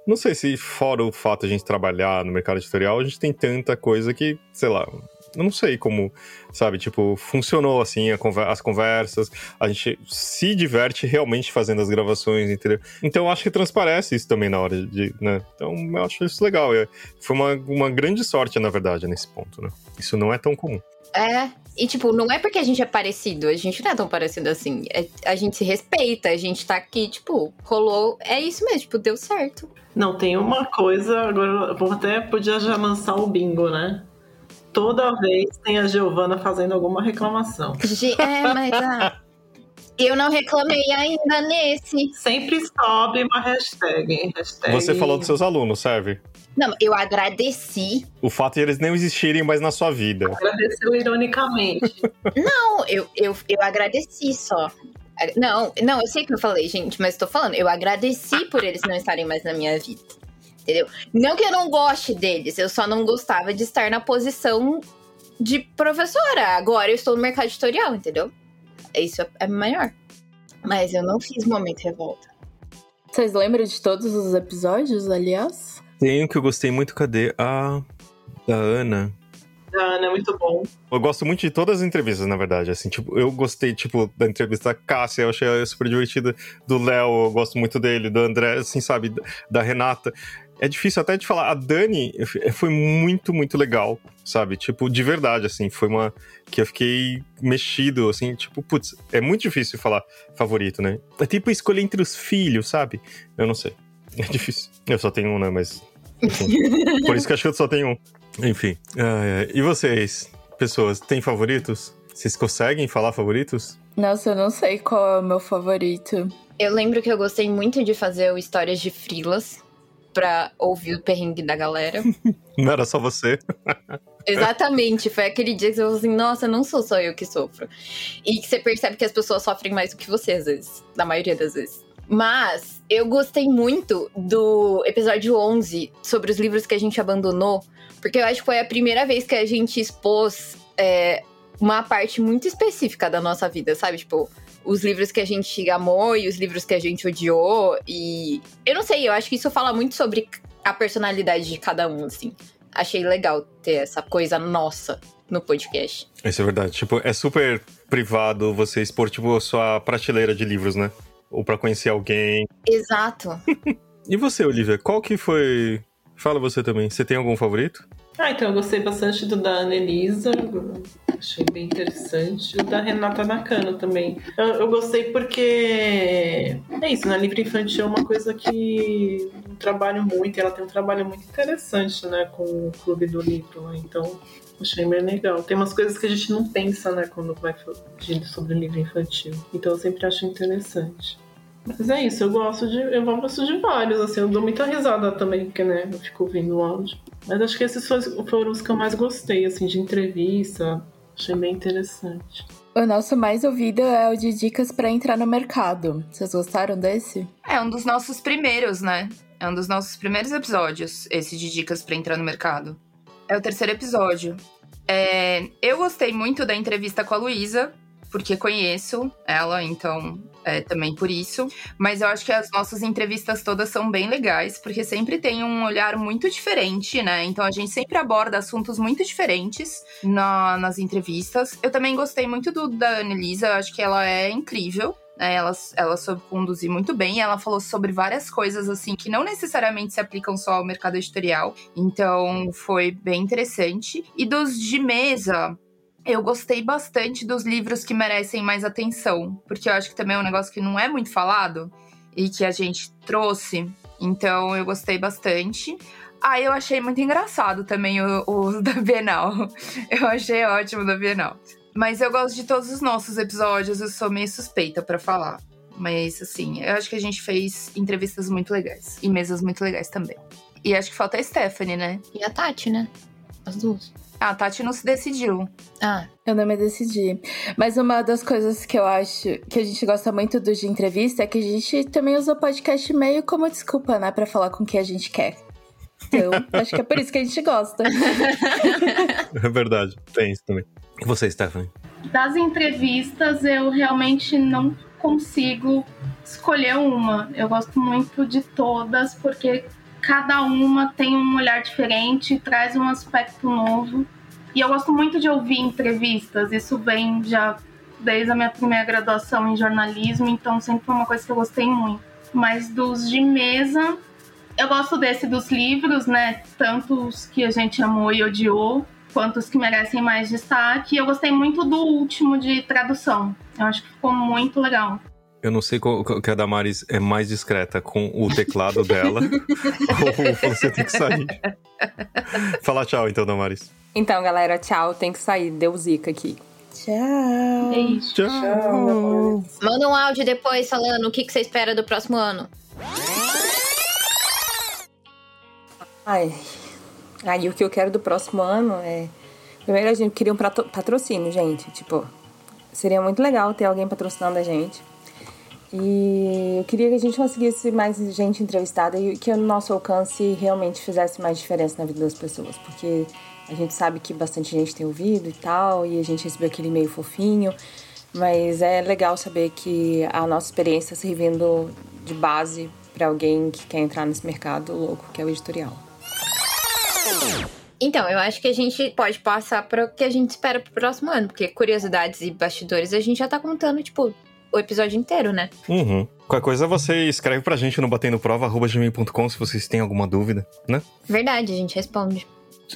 Não sei se fora o fato de a gente trabalhar no mercado editorial, a gente tem tanta coisa que, sei lá... Não sei como, sabe? Tipo, funcionou, assim, conver- as conversas. A gente se diverte realmente fazendo as gravações, entendeu? Então, eu acho que transparece isso também na hora de, né? Então, eu acho isso legal. É- Foi uma, uma grande sorte, na verdade, nesse ponto, né? Isso não é tão comum. É, e tipo, não é porque a gente é parecido, a gente não é tão parecido assim. É- a gente se respeita, a gente tá aqui, tipo, rolou. É isso mesmo, tipo, deu certo. Não, tem uma coisa, agora eu vou até podia já lançar o bingo, né? Toda vez tem a Giovana fazendo alguma reclamação. É, mas ah, Eu não reclamei ainda nesse. Sempre sobe uma hashtag. hashtag. Você falou dos seus alunos, serve? Não, eu agradeci. O fato de eles não existirem mais na sua vida. Agradeceu ironicamente. Não, eu, eu, eu agradeci só. Não, não, eu sei que eu falei, gente, mas tô falando, eu agradeci por eles não estarem mais na minha vida. Entendeu? Não que eu não goste deles, eu só não gostava de estar na posição de professora. Agora eu estou no mercado editorial, entendeu? Isso é maior. Mas eu não fiz momento revolta. Vocês lembram de todos os episódios, aliás? Tem um que eu gostei muito, cadê? A da Ana. Da Ana é muito bom. Eu gosto muito de todas as entrevistas, na verdade. Assim, tipo, eu gostei, tipo, da entrevista da Cássia, eu achei super divertida. Do Léo, eu gosto muito dele. Do André, assim, sabe? Da Renata. É difícil até de falar. A Dani foi muito, muito legal, sabe? Tipo, de verdade, assim. Foi uma. Que eu fiquei mexido, assim. Tipo, putz, é muito difícil falar favorito, né? É tipo escolher entre os filhos, sabe? Eu não sei. É difícil. Eu só tenho um, né? Mas. Enfim. Por isso que acho que eu só tenho um. Enfim. Uh, e vocês, pessoas, têm favoritos? Vocês conseguem falar favoritos? Nossa, eu não sei qual é o meu favorito. Eu lembro que eu gostei muito de fazer o Histórias de Frilas pra ouvir o perrengue da galera. Não era só você. Exatamente, foi aquele dia que você falou assim, nossa, não sou só eu que sofro. E que você percebe que as pessoas sofrem mais do que você, às vezes, na maioria das vezes. Mas eu gostei muito do episódio 11 sobre os livros que a gente abandonou, porque eu acho que foi a primeira vez que a gente expôs é, uma parte muito específica da nossa vida, sabe? Tipo, os livros que a gente amou e os livros que a gente odiou. E eu não sei, eu acho que isso fala muito sobre a personalidade de cada um, assim. Achei legal ter essa coisa nossa no podcast. Isso é verdade. Tipo, é super privado você expor, tipo, a sua prateleira de livros, né? Ou para conhecer alguém. Exato. e você, Olivia, qual que foi. Fala você também. Você tem algum favorito? Ah, então eu gostei bastante do da Annelisa, achei bem interessante. O da Renata Nakano também. Eu, eu, gostei porque é isso, né? livro infantil é uma coisa que eu trabalho muito, ela tem um trabalho muito interessante, né, com o clube do livro, então achei bem legal. Tem umas coisas que a gente não pensa, né, quando vai falar sobre livro infantil. Então eu sempre acho interessante. Mas é isso, eu gosto de. Eu gosto de vários, assim, eu dou muita risada também, porque né, eu fico ouvindo o áudio. Mas acho que esses foram os que eu mais gostei, assim, de entrevista. Achei bem interessante. O nosso mais ouvido é o de dicas para entrar no mercado. Vocês gostaram desse? É um dos nossos primeiros, né? É um dos nossos primeiros episódios, esse de dicas para entrar no mercado. É o terceiro episódio. É, eu gostei muito da entrevista com a Luísa, porque conheço ela, então é, também por isso. Mas eu acho que as nossas entrevistas todas são bem legais, porque sempre tem um olhar muito diferente, né? Então a gente sempre aborda assuntos muito diferentes na, nas entrevistas. Eu também gostei muito do da Annelisa, eu acho que ela é incrível. Né, ela, ela soube conduzir muito bem. Ela falou sobre várias coisas assim que não necessariamente se aplicam só ao mercado editorial. Então foi bem interessante. E dos de mesa, eu gostei bastante dos livros que merecem mais atenção, porque eu acho que também é um negócio que não é muito falado e que a gente trouxe. Então eu gostei bastante. Ah, eu achei muito engraçado também o, o da Bienal. Eu achei ótimo da Bienal. Mas eu gosto de todos os nossos episódios, eu sou meio suspeita para falar. Mas assim, eu acho que a gente fez entrevistas muito legais e mesas muito legais também. E acho que falta a Stephanie, né? E a Tati, né? As duas. Ah, a Tati não se decidiu. Ah. Eu não me decidi. Mas uma das coisas que eu acho que a gente gosta muito do de entrevista é que a gente também usa o podcast meio como desculpa, né? Pra falar com quem a gente quer. Então, acho que é por isso que a gente gosta. é verdade, tem isso também. E você, Stephanie? Das entrevistas, eu realmente não consigo escolher uma. Eu gosto muito de todas, porque cada uma tem um olhar diferente, traz um aspecto novo. E eu gosto muito de ouvir entrevistas, isso vem já desde a minha primeira graduação em jornalismo, então sempre foi uma coisa que eu gostei muito. Mas dos de mesa, eu gosto desse dos livros, né? Tanto os que a gente amou e odiou, quanto os que merecem mais destaque. Eu gostei muito do último de tradução. Eu acho que ficou muito legal. Eu não sei qual, que a Damaris é mais discreta com o teclado dela ou você tem que sair. Fala tchau então, Damaris. Então, galera, tchau. Tem que sair. Deu zica aqui. Tchau. Beijo. Tchau. Manda um áudio depois falando o que, que você espera do próximo ano. Ai. Aí o que eu quero do próximo ano é. Primeiro a gente queria um patrocínio, gente. Tipo, seria muito legal ter alguém patrocinando a gente. E eu queria que a gente conseguisse mais gente entrevistada e que o nosso alcance realmente fizesse mais diferença na vida das pessoas. Porque a gente sabe que bastante gente tem ouvido e tal, e a gente recebeu aquele e-mail fofinho. Mas é legal saber que a nossa experiência está servindo de base para alguém que quer entrar nesse mercado louco que é o editorial. Então, eu acho que a gente pode passar para o que a gente espera pro próximo ano, porque curiosidades e bastidores a gente já tá contando, tipo, o episódio inteiro, né? Uhum. Qualquer coisa você escreve pra gente no batendoprova.gmail.com se vocês têm alguma dúvida, né? Verdade, a gente responde.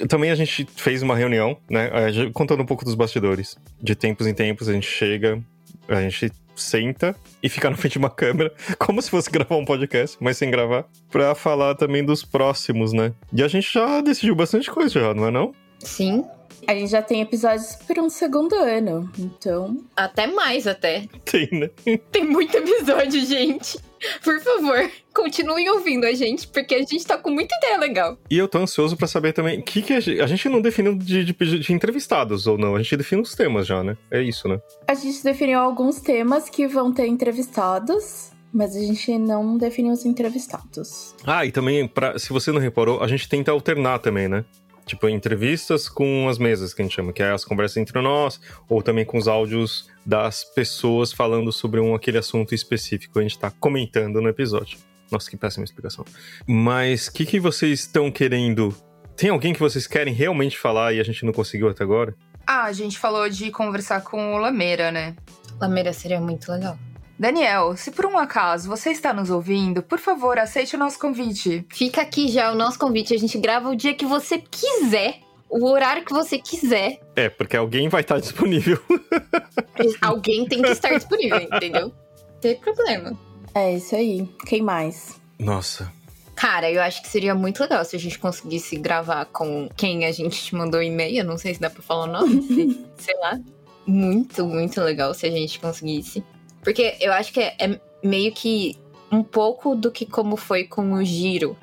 Também a gente fez uma reunião, né? Contando um pouco dos bastidores. De tempos em tempos a gente chega, a gente senta e fica na frente de uma câmera, como se fosse gravar um podcast, mas sem gravar, pra falar também dos próximos, né? E a gente já decidiu bastante coisa já, não é não? Sim, A gente já tem episódios para um segundo ano, então. até mais até. Tem, né? Tem muito episódio, gente. Por favor, continuem ouvindo a gente, porque a gente tá com muita ideia legal. E eu tô ansioso pra saber também, que que a, gente, a gente não definiu de, de, de entrevistados ou não, a gente definiu os temas já, né? É isso, né? A gente definiu alguns temas que vão ter entrevistados, mas a gente não definiu os entrevistados. Ah, e também, pra, se você não reparou, a gente tenta alternar também, né? Tipo, entrevistas com as mesas, que a gente chama, que é as conversas entre nós, ou também com os áudios das pessoas falando sobre um aquele assunto específico que a gente tá comentando no episódio. Nossa, que péssima explicação. Mas o que, que vocês estão querendo? Tem alguém que vocês querem realmente falar e a gente não conseguiu até agora? Ah, a gente falou de conversar com o Lameira, né? Lameira seria muito legal. Daniel, se por um acaso você está nos ouvindo, por favor, aceite o nosso convite. Fica aqui já o nosso convite. A gente grava o dia que você quiser, o horário que você quiser. É, porque alguém vai estar disponível. Alguém tem que estar disponível, entendeu? Não tem problema. É isso aí. Quem mais? Nossa. Cara, eu acho que seria muito legal se a gente conseguisse gravar com quem a gente te mandou e-mail. Não sei se dá pra falar o nome, se- sei lá. Muito, muito legal se a gente conseguisse. Porque eu acho que é, é meio que um pouco do que como foi com o Giro.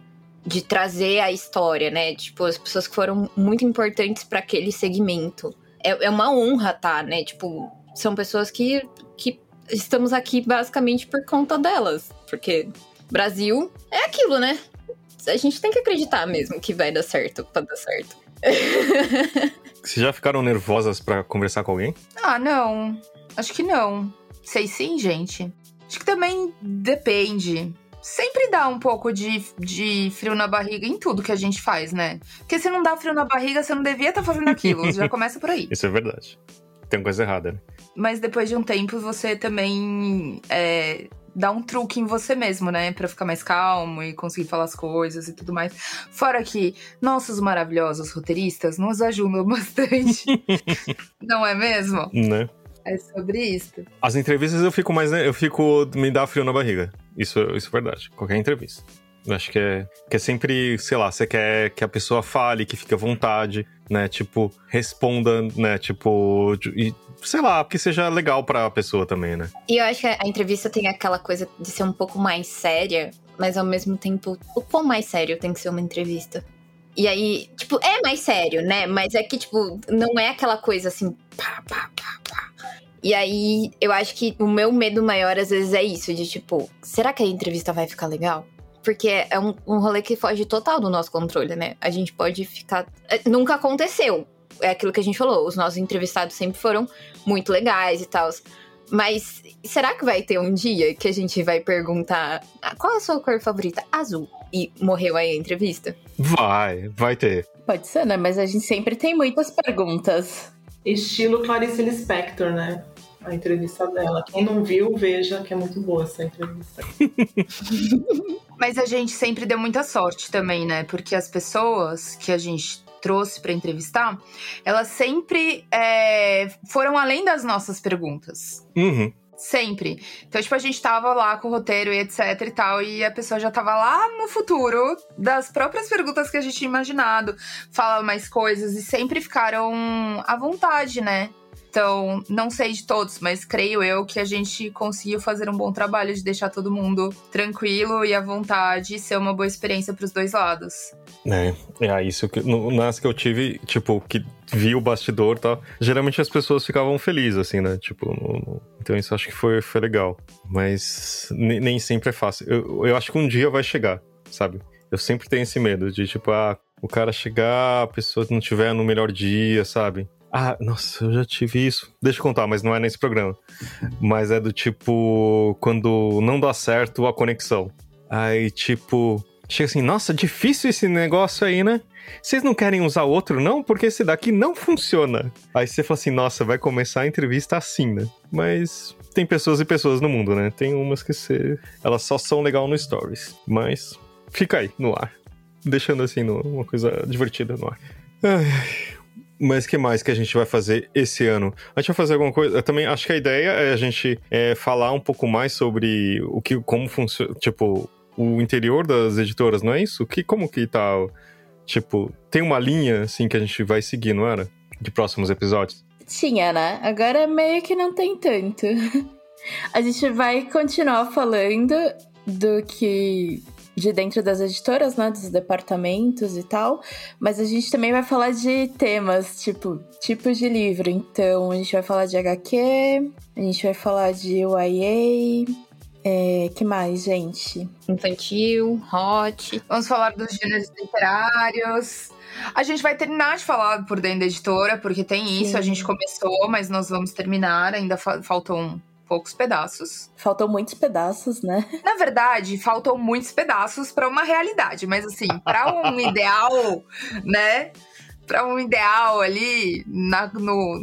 De trazer a história, né? Tipo, as pessoas que foram muito importantes pra aquele segmento. É, é uma honra, tá, né? Tipo, são pessoas que, que estamos aqui basicamente por conta delas. Porque Brasil é aquilo, né? A gente tem que acreditar mesmo que vai dar certo pra dar certo. Vocês já ficaram nervosas pra conversar com alguém? Ah, não. Acho que não. Sei sim, gente. Acho que também depende. Sempre dá um pouco de, de frio na barriga em tudo que a gente faz, né? Porque se não dá frio na barriga, você não devia estar fazendo aquilo. Já começa por aí. Isso é verdade. Tem coisa errada, né? Mas depois de um tempo, você também é, dá um truque em você mesmo, né? Pra ficar mais calmo e conseguir falar as coisas e tudo mais. Fora que nossos maravilhosos roteiristas nos ajudam bastante. não é mesmo? Né? É sobre isso. As entrevistas eu fico mais. né, Eu fico. Me dá frio na barriga. Isso, isso é verdade. Qualquer entrevista. Eu acho que é, que é sempre, sei lá, você quer que a pessoa fale, que fique à vontade, né? Tipo, responda, né? Tipo, e, sei lá, que seja legal pra pessoa também, né? E eu acho que a entrevista tem aquela coisa de ser um pouco mais séria, mas ao mesmo tempo, o quão mais sério tem que ser uma entrevista? E aí, tipo, é mais sério, né? Mas é que, tipo, não é aquela coisa assim, pá, pá, pá, pá. E aí, eu acho que o meu medo maior às vezes é isso, de tipo, será que a entrevista vai ficar legal? Porque é um, um rolê que foge total do nosso controle, né? A gente pode ficar. é, Nunca aconteceu. É aquilo que a gente falou. Os nossos entrevistados sempre foram muito legais e tal. Mas será que vai ter um dia que a gente vai perguntar "Ah, qual a sua cor favorita? Azul. E morreu aí a entrevista? Vai, vai ter. Pode ser, né? Mas a gente sempre tem muitas perguntas. Estilo Clarice Lispector, né? A entrevista dela. Quem não viu, veja que é muito boa essa entrevista. Mas a gente sempre deu muita sorte também, né? Porque as pessoas que a gente trouxe pra entrevistar, elas sempre é, foram além das nossas perguntas. Uhum. Sempre. Então, tipo, a gente tava lá com o roteiro e etc e tal, e a pessoa já tava lá no futuro das próprias perguntas que a gente tinha imaginado, falava mais coisas e sempre ficaram à vontade, né? Então, não sei de todos, mas creio eu que a gente conseguiu fazer um bom trabalho de deixar todo mundo tranquilo e à vontade e ser uma boa experiência para os dois lados. É, é isso que nas que eu tive, tipo, que vi o bastidor e tal, geralmente as pessoas ficavam felizes, assim, né? Tipo, no, então isso acho que foi, foi legal. Mas nem, nem sempre é fácil. Eu, eu acho que um dia vai chegar, sabe? Eu sempre tenho esse medo de, tipo, ah, o cara chegar, a pessoa não tiver no melhor dia, sabe? Ah, nossa, eu já tive isso. Deixa eu contar, mas não é nesse programa. Mas é do tipo, quando não dá certo a conexão. Aí, tipo, chega assim, nossa, difícil esse negócio aí, né? Vocês não querem usar outro, não? Porque esse daqui não funciona. Aí você fala assim, nossa, vai começar a entrevista assim, né? Mas tem pessoas e pessoas no mundo, né? Tem umas que você... elas só são legal no Stories. Mas fica aí, no ar. Deixando assim, no, uma coisa divertida no ar. Ai, mas que mais que a gente vai fazer esse ano? A gente vai fazer alguma coisa. Eu também acho que a ideia é a gente é, falar um pouco mais sobre o que, como funciona, tipo, o interior das editoras, não é isso? Que como que tá, tipo, tem uma linha assim que a gente vai seguir, não era? De próximos episódios. Tinha, né? Agora meio que não tem tanto. A gente vai continuar falando do que de dentro das editoras, né, dos departamentos e tal, mas a gente também vai falar de temas, tipo, tipos de livro. Então, a gente vai falar de HQ, a gente vai falar de YA, é, que mais, gente? Infantil, hot. Vamos falar dos gêneros literários. A gente vai terminar de falar por dentro da editora, porque tem Sim. isso, a gente começou, mas nós vamos terminar, ainda fa faltam poucos pedaços. Faltam muitos pedaços, né? Na verdade, faltam muitos pedaços para uma realidade, mas assim, para um ideal, né? Para um ideal ali na, no,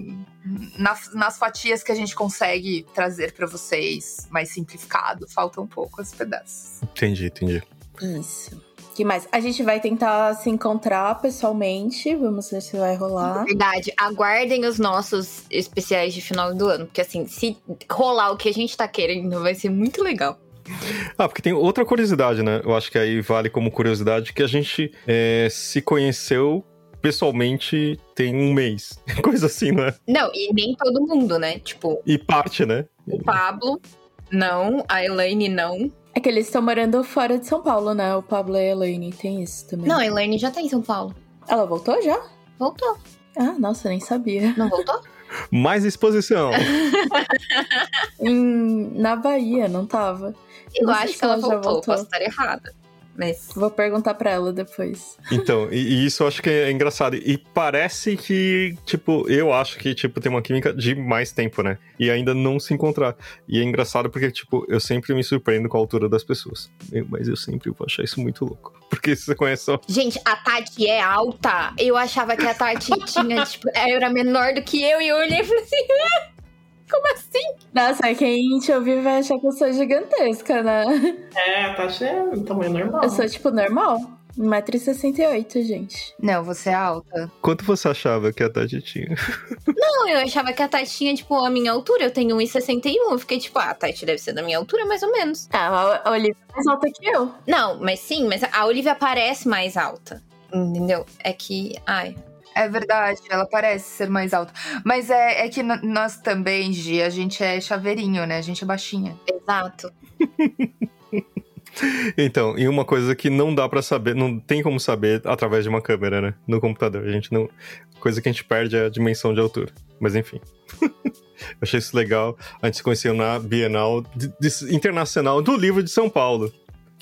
nas, nas, fatias que a gente consegue trazer para vocês, mais simplificado, faltam poucos pedaços. Entendi, entendi. Isso que mais? A gente vai tentar se encontrar pessoalmente. Vamos ver se vai rolar. Verdade. Aguardem os nossos especiais de final do ano. Porque, assim, se rolar o que a gente tá querendo, vai ser muito legal. Ah, porque tem outra curiosidade, né? Eu acho que aí vale como curiosidade que a gente é, se conheceu pessoalmente tem um mês. Coisa assim, não é? Não, e nem todo mundo, né? Tipo. E parte, né? O Pablo, não. A Elaine, não. É que eles estão morando fora de São Paulo, né? O Pablo e a Elaine. Tem isso também. Não, a Elaine já tá em São Paulo. Ela voltou já? Voltou. Ah, nossa, nem sabia. Não voltou? Mais exposição. em, na Bahia, não tava. Eu não acho que ela, ela voltou, voltou, posso estar errada. Mas... Vou perguntar pra ela depois. Então, e, e, isso eu acho que é engraçado. E parece que, tipo, eu acho que, tipo, tem uma química de mais tempo, né? E ainda não se encontrar. E é engraçado porque, tipo, eu sempre me surpreendo com a altura das pessoas. Eu, mas eu sempre vou achar isso muito louco. Porque você conhece só... Gente, a Tati é alta. Eu achava que a Tati tinha, tipo, era menor do que eu. E eu olhei e falei assim... Como assim? Nossa, quem te ouvir vai achar que eu sou gigantesca, né? É, a Tati é tamanho normal. Eu sou, tipo, normal. 1,68m, gente. Não, você é alta. Quanto você achava que a Tati tinha? Não, eu achava que a Tati tinha, tipo, a minha altura. Eu tenho 1,61. Eu fiquei, tipo, ah, a Tati deve ser da minha altura, mais ou menos. Ah, a Olivia é mais alta que eu. Não, mas sim, mas a Olivia parece mais alta. Entendeu? É que, ai, é verdade, ela parece ser mais alta. Mas é, é que nós também, Gi, a gente é chaveirinho, né? A gente é baixinha. Exato. Então, e uma coisa que não dá para saber, não tem como saber através de uma câmera, né? No computador. A gente não. Coisa que a gente perde é a dimensão de altura. Mas enfim. Eu achei isso legal. A gente se conheceu na Bienal de, de, Internacional do Livro de São Paulo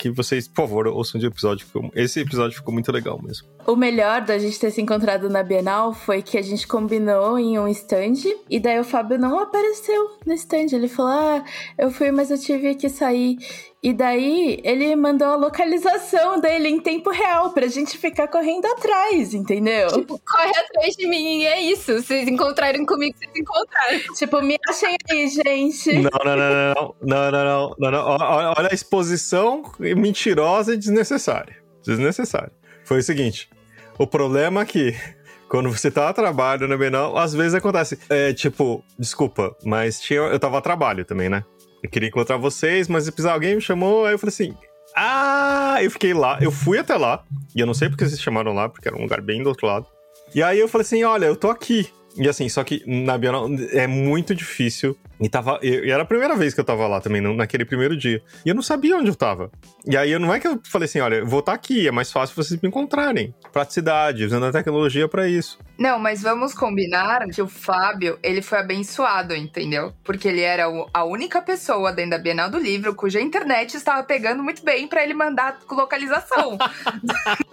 que vocês, por favor, ouçam de episódio. Esse episódio ficou muito legal mesmo. O melhor da gente ter se encontrado na Bienal foi que a gente combinou em um stand e daí o Fábio não apareceu no stand. Ele falou: Ah, eu fui, mas eu tive que sair. E daí ele mandou a localização dele em tempo real pra gente ficar correndo atrás, entendeu? Tipo, corre atrás de mim e é isso. Vocês encontraram comigo, vocês encontraram. Tipo, me achem aí, gente. Não, não, não, não, não, não, não, não, não. Olha a exposição mentirosa e desnecessária. Desnecessária. Foi o seguinte: o problema é que quando você tá a trabalho na Bienal, às vezes acontece. É, tipo, desculpa, mas tinha, eu tava a trabalho também, né? Eu queria encontrar vocês, mas alguém me chamou, aí eu falei assim. Ah, eu fiquei lá, eu fui até lá, e eu não sei porque vocês chamaram lá, porque era um lugar bem do outro lado. E aí eu falei assim: olha, eu tô aqui. E assim, só que na Bienal é muito difícil. E tava. E era a primeira vez que eu tava lá também, naquele primeiro dia. E eu não sabia onde eu tava. E aí não é que eu falei assim: olha, vou estar tá aqui, é mais fácil vocês me encontrarem. Praticidade, usando a tecnologia para isso. Não, mas vamos combinar que o Fábio, ele foi abençoado, entendeu? Porque ele era a única pessoa dentro da Bienal do Livro cuja internet estava pegando muito bem para ele mandar localização.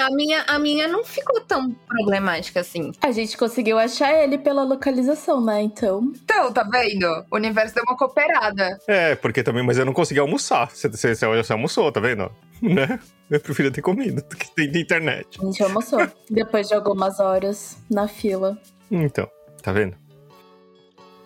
a, minha, a minha não ficou tão problemática assim. A gente conseguiu achar ele pela localização, né? Então. Então, tá vendo? O universo deu uma cooperada. É, porque também, mas eu não consegui almoçar. Você, você, você almoçou, tá vendo? Né? Eu preferia ter comido do que ter internet. A gente almoçou. depois de algumas horas na fila. Então, tá vendo?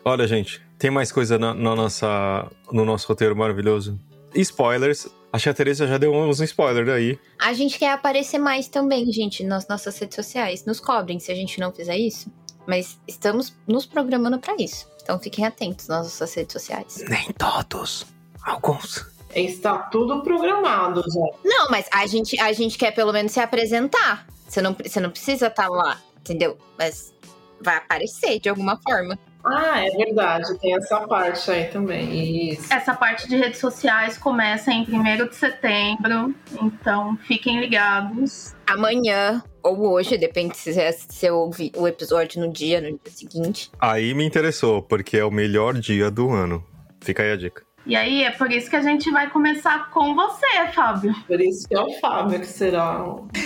Olha, gente, tem mais coisa na, na nossa, no nosso roteiro maravilhoso. Spoilers. Acho que a Teresa já deu uns spoilers aí. A gente quer aparecer mais também, gente, nas nossas redes sociais. Nos cobrem se a gente não fizer isso. Mas estamos nos programando para isso. Então fiquem atentos nas nossas redes sociais. Nem todos. Alguns. Está tudo programado já. Não, mas a gente, a gente quer pelo menos se apresentar. Você não, você não precisa estar tá lá, entendeu? Mas vai aparecer de alguma forma. Ah, é verdade, tem essa parte aí também. Isso. Essa parte de redes sociais começa em 1 de setembro, então fiquem ligados. Amanhã ou hoje, depende se você ouvir o episódio no dia, no dia seguinte. Aí me interessou, porque é o melhor dia do ano. Fica aí a dica. E aí é por isso que a gente vai começar com você, Fábio. Por isso que é o Fábio que será.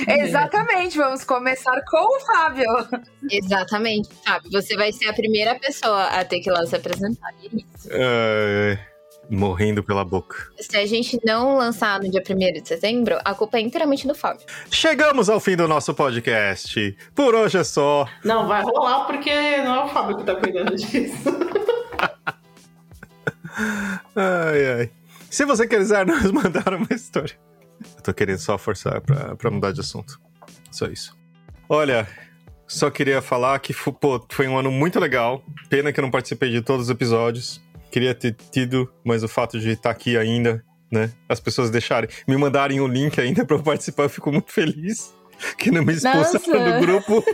Exatamente, vamos começar com o Fábio. Exatamente, Fábio. Você vai ser a primeira pessoa a ter que lá se apresentar. É isso. É, morrendo pela boca. Se a gente não lançar no dia 1 de setembro, a culpa é inteiramente do Fábio. Chegamos ao fim do nosso podcast. Por hoje é só. Não, vai rolar porque não é o Fábio que tá cuidando disso. ai, ai. Se você quiser nos mandar uma história. Eu tô querendo só forçar pra, pra mudar de assunto. Só isso. Olha, só queria falar que pô, foi um ano muito legal. Pena que eu não participei de todos os episódios. Queria ter tido, mas o fato de estar aqui ainda, né? As pessoas deixarem, me mandarem o link ainda pra eu participar, eu fico muito feliz. Que não me expulsaram do grupo.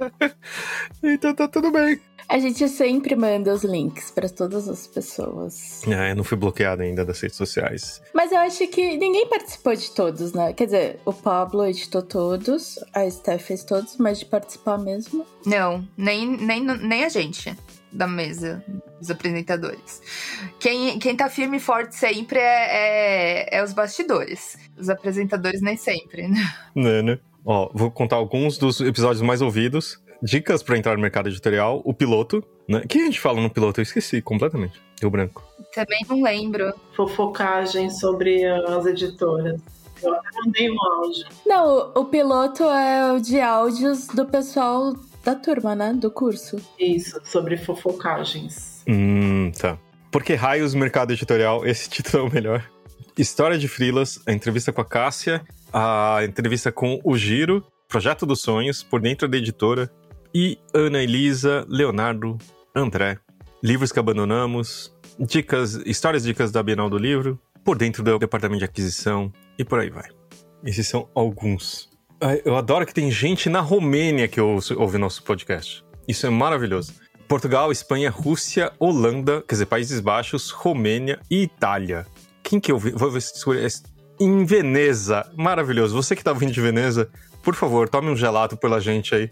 então tá tudo bem. A gente sempre manda os links para todas as pessoas. É, eu não fui bloqueado ainda das redes sociais. Mas eu acho que ninguém participou de todos, né? Quer dizer, o Pablo editou todos, a Steph fez todos, mas de participar mesmo. Não, nem, nem, nem a gente da mesa dos apresentadores. Quem, quem tá firme e forte sempre é, é, é os bastidores. Os apresentadores nem sempre, né? Né, né? Ó, vou contar alguns dos episódios mais ouvidos dicas para entrar no mercado editorial, o piloto, né? O que a gente fala no piloto? Eu esqueci completamente. Deu branco. Também não lembro. Fofocagem sobre as editoras. Eu até mandei um áudio. Não, o piloto é o de áudios do pessoal da turma, né? Do curso. Isso, sobre fofocagens. Hum, tá. Porque raios mercado editorial, esse título é o melhor. História de Frilas, a entrevista com a Cássia, a entrevista com o Giro, Projeto dos Sonhos, por dentro da editora, e Ana Elisa, Leonardo, André. Livros que abandonamos, dicas, histórias dicas da Bienal do Livro, por dentro do departamento de aquisição e por aí vai. Esses são alguns. Eu adoro que tem gente na Romênia que ouve, ouve nosso podcast. Isso é maravilhoso. Portugal, Espanha, Rússia, Holanda, quer dizer, Países Baixos, Romênia e Itália. Quem que eu vi? Vou ver se em Veneza. Maravilhoso. Você que tá vindo de Veneza, por favor, tome um gelato pela gente aí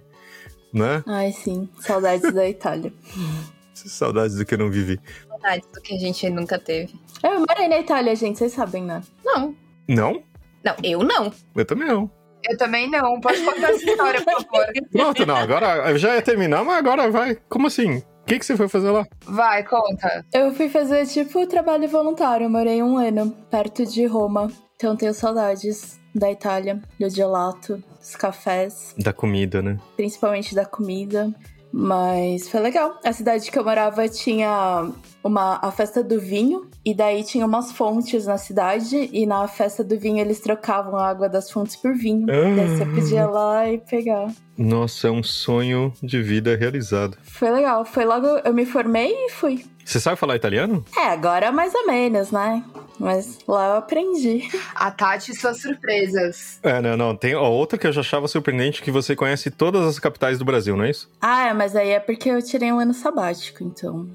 né? Ai, sim. Saudades da Itália. Saudades do que eu não vivi. Saudades do que a gente nunca teve. Eu morei na Itália, gente, vocês sabem, né? Não. Não? Não, eu não. Eu também não. Eu também não. Pode contar essa história, por favor. Pronto, não. Agora eu já ia terminar, mas agora vai. Como assim? O que, que você foi fazer lá? Vai, conta. Eu fui fazer, tipo, trabalho voluntário. Eu morei um ano perto de Roma. Então tenho saudades da Itália, do gelato, dos cafés. Da comida, né? Principalmente da comida. Mas foi legal. A cidade que eu morava tinha uma, a festa do vinho, e daí tinha umas fontes na cidade, e na festa do vinho eles trocavam a água das fontes por vinho. Ah. Daí você podia ir lá e pegar. Nossa, é um sonho de vida realizado. Foi legal. Foi logo. Eu me formei e fui. Você sabe falar italiano? É, agora mais ou menos, né? Mas lá eu aprendi. A Tati e suas surpresas. É, não, não. Tem outra que eu já achava surpreendente que você conhece todas as capitais do Brasil, não é isso? Ah, é, mas aí é porque eu tirei um ano sabático, então.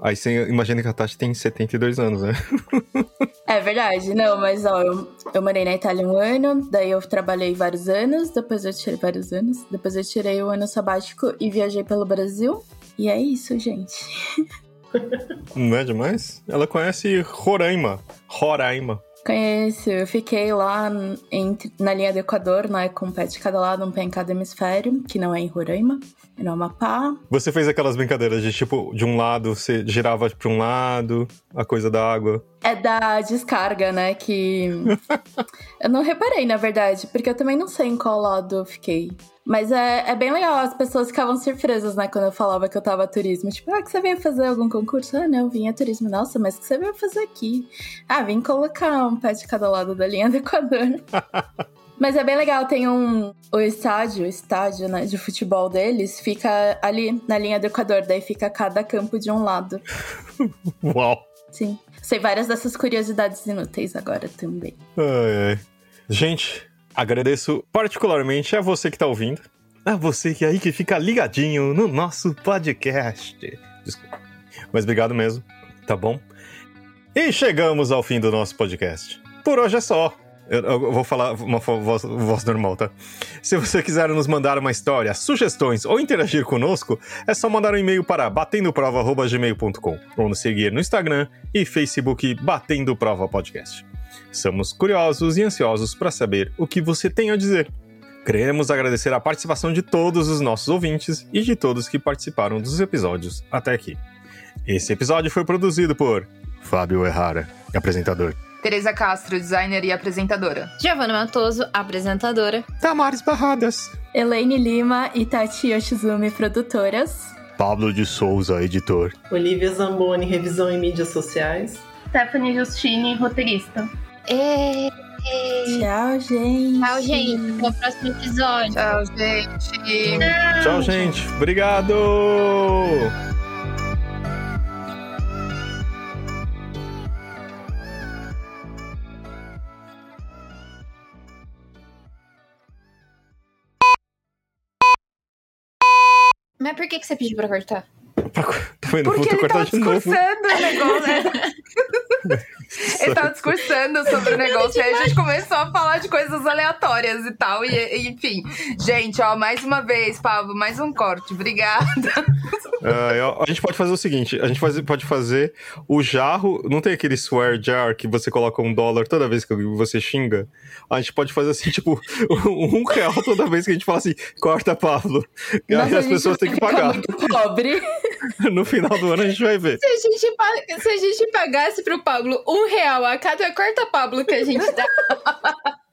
Aí você imagina que a Tati tem 72 anos, né? É verdade, não, mas ó, eu, eu morei na Itália um ano, daí eu trabalhei vários anos, depois eu tirei vários anos, depois eu tirei o ano sabático e viajei pelo Brasil. E é isso, gente. Não é demais? Ela conhece Roraima. Roraima. Conheço, eu fiquei lá entre, na linha do Equador, né, com um pé de cada lado, um pé em cada hemisfério, que não é em Roraima, é no Amapá. Você fez aquelas brincadeiras de tipo, de um lado você girava para um lado, a coisa da água. É da descarga, né, que eu não reparei, na verdade, porque eu também não sei em qual lado eu fiquei. Mas é, é bem legal, as pessoas ficavam surpresas, né, quando eu falava que eu tava a turismo. Tipo, ah, que você veio fazer algum concurso? Ah, não, vim a turismo. Nossa, mas o que você veio fazer aqui? Ah, vim colocar um pé de cada lado da linha do Equador. Mas é bem legal, tem um. O estádio, o estádio né, de futebol deles fica ali na linha do Equador, daí fica cada campo de um lado. Uau! Sim. Sei várias dessas curiosidades inúteis agora também. Ai, ai. Gente, agradeço particularmente a você que tá ouvindo. A você que é aí que fica ligadinho no nosso podcast. Desculpa. Mas obrigado mesmo, tá bom? E chegamos ao fim do nosso podcast. Por hoje é só. Eu, eu vou falar uma voz, voz, normal, tá? Se você quiser nos mandar uma história, sugestões ou interagir conosco, é só mandar um e-mail para batendoprova.gmail.com ou nos seguir no Instagram e Facebook Batendo Prova Podcast. Somos curiosos e ansiosos para saber o que você tem a dizer. Queremos agradecer a participação de todos os nossos ouvintes e de todos que participaram dos episódios até aqui. Esse episódio foi produzido por Fábio Errara, apresentador. Tereza Castro, designer e apresentadora. Giovanna Matoso, apresentadora. Tamares Barradas. Elaine Lima e Tati Yoshizumi, produtoras. Pablo de Souza, editor. Olivia Zamboni, revisão em mídias sociais. Stephanie Justine, roteirista. E... Tchau, gente. Tchau, gente. Até o próximo episódio. Tchau, gente. Tchau, Tchau gente. Obrigado. Mas por que, que você pediu pra cortar? Tá vendo? Porque Vou ele tava discursando o negócio, né? ele tava discursando sobre o negócio e aí a gente começou a falar de coisas aleatórias e tal. E, e, enfim, gente, ó, mais uma vez, Pablo, mais um corte. Obrigada. Uh, a gente pode fazer o seguinte: a gente pode fazer o jarro. Não tem aquele swear jar que você coloca um dólar toda vez que você xinga? A gente pode fazer assim, tipo, um real toda vez que a gente fala assim, corta Pablo. E aí as pessoas têm que pagar. Muito pobre. No final do ano a gente vai ver. Se a gente, se a gente pagasse pro Pablo um real a cada corta Pablo que a gente dá.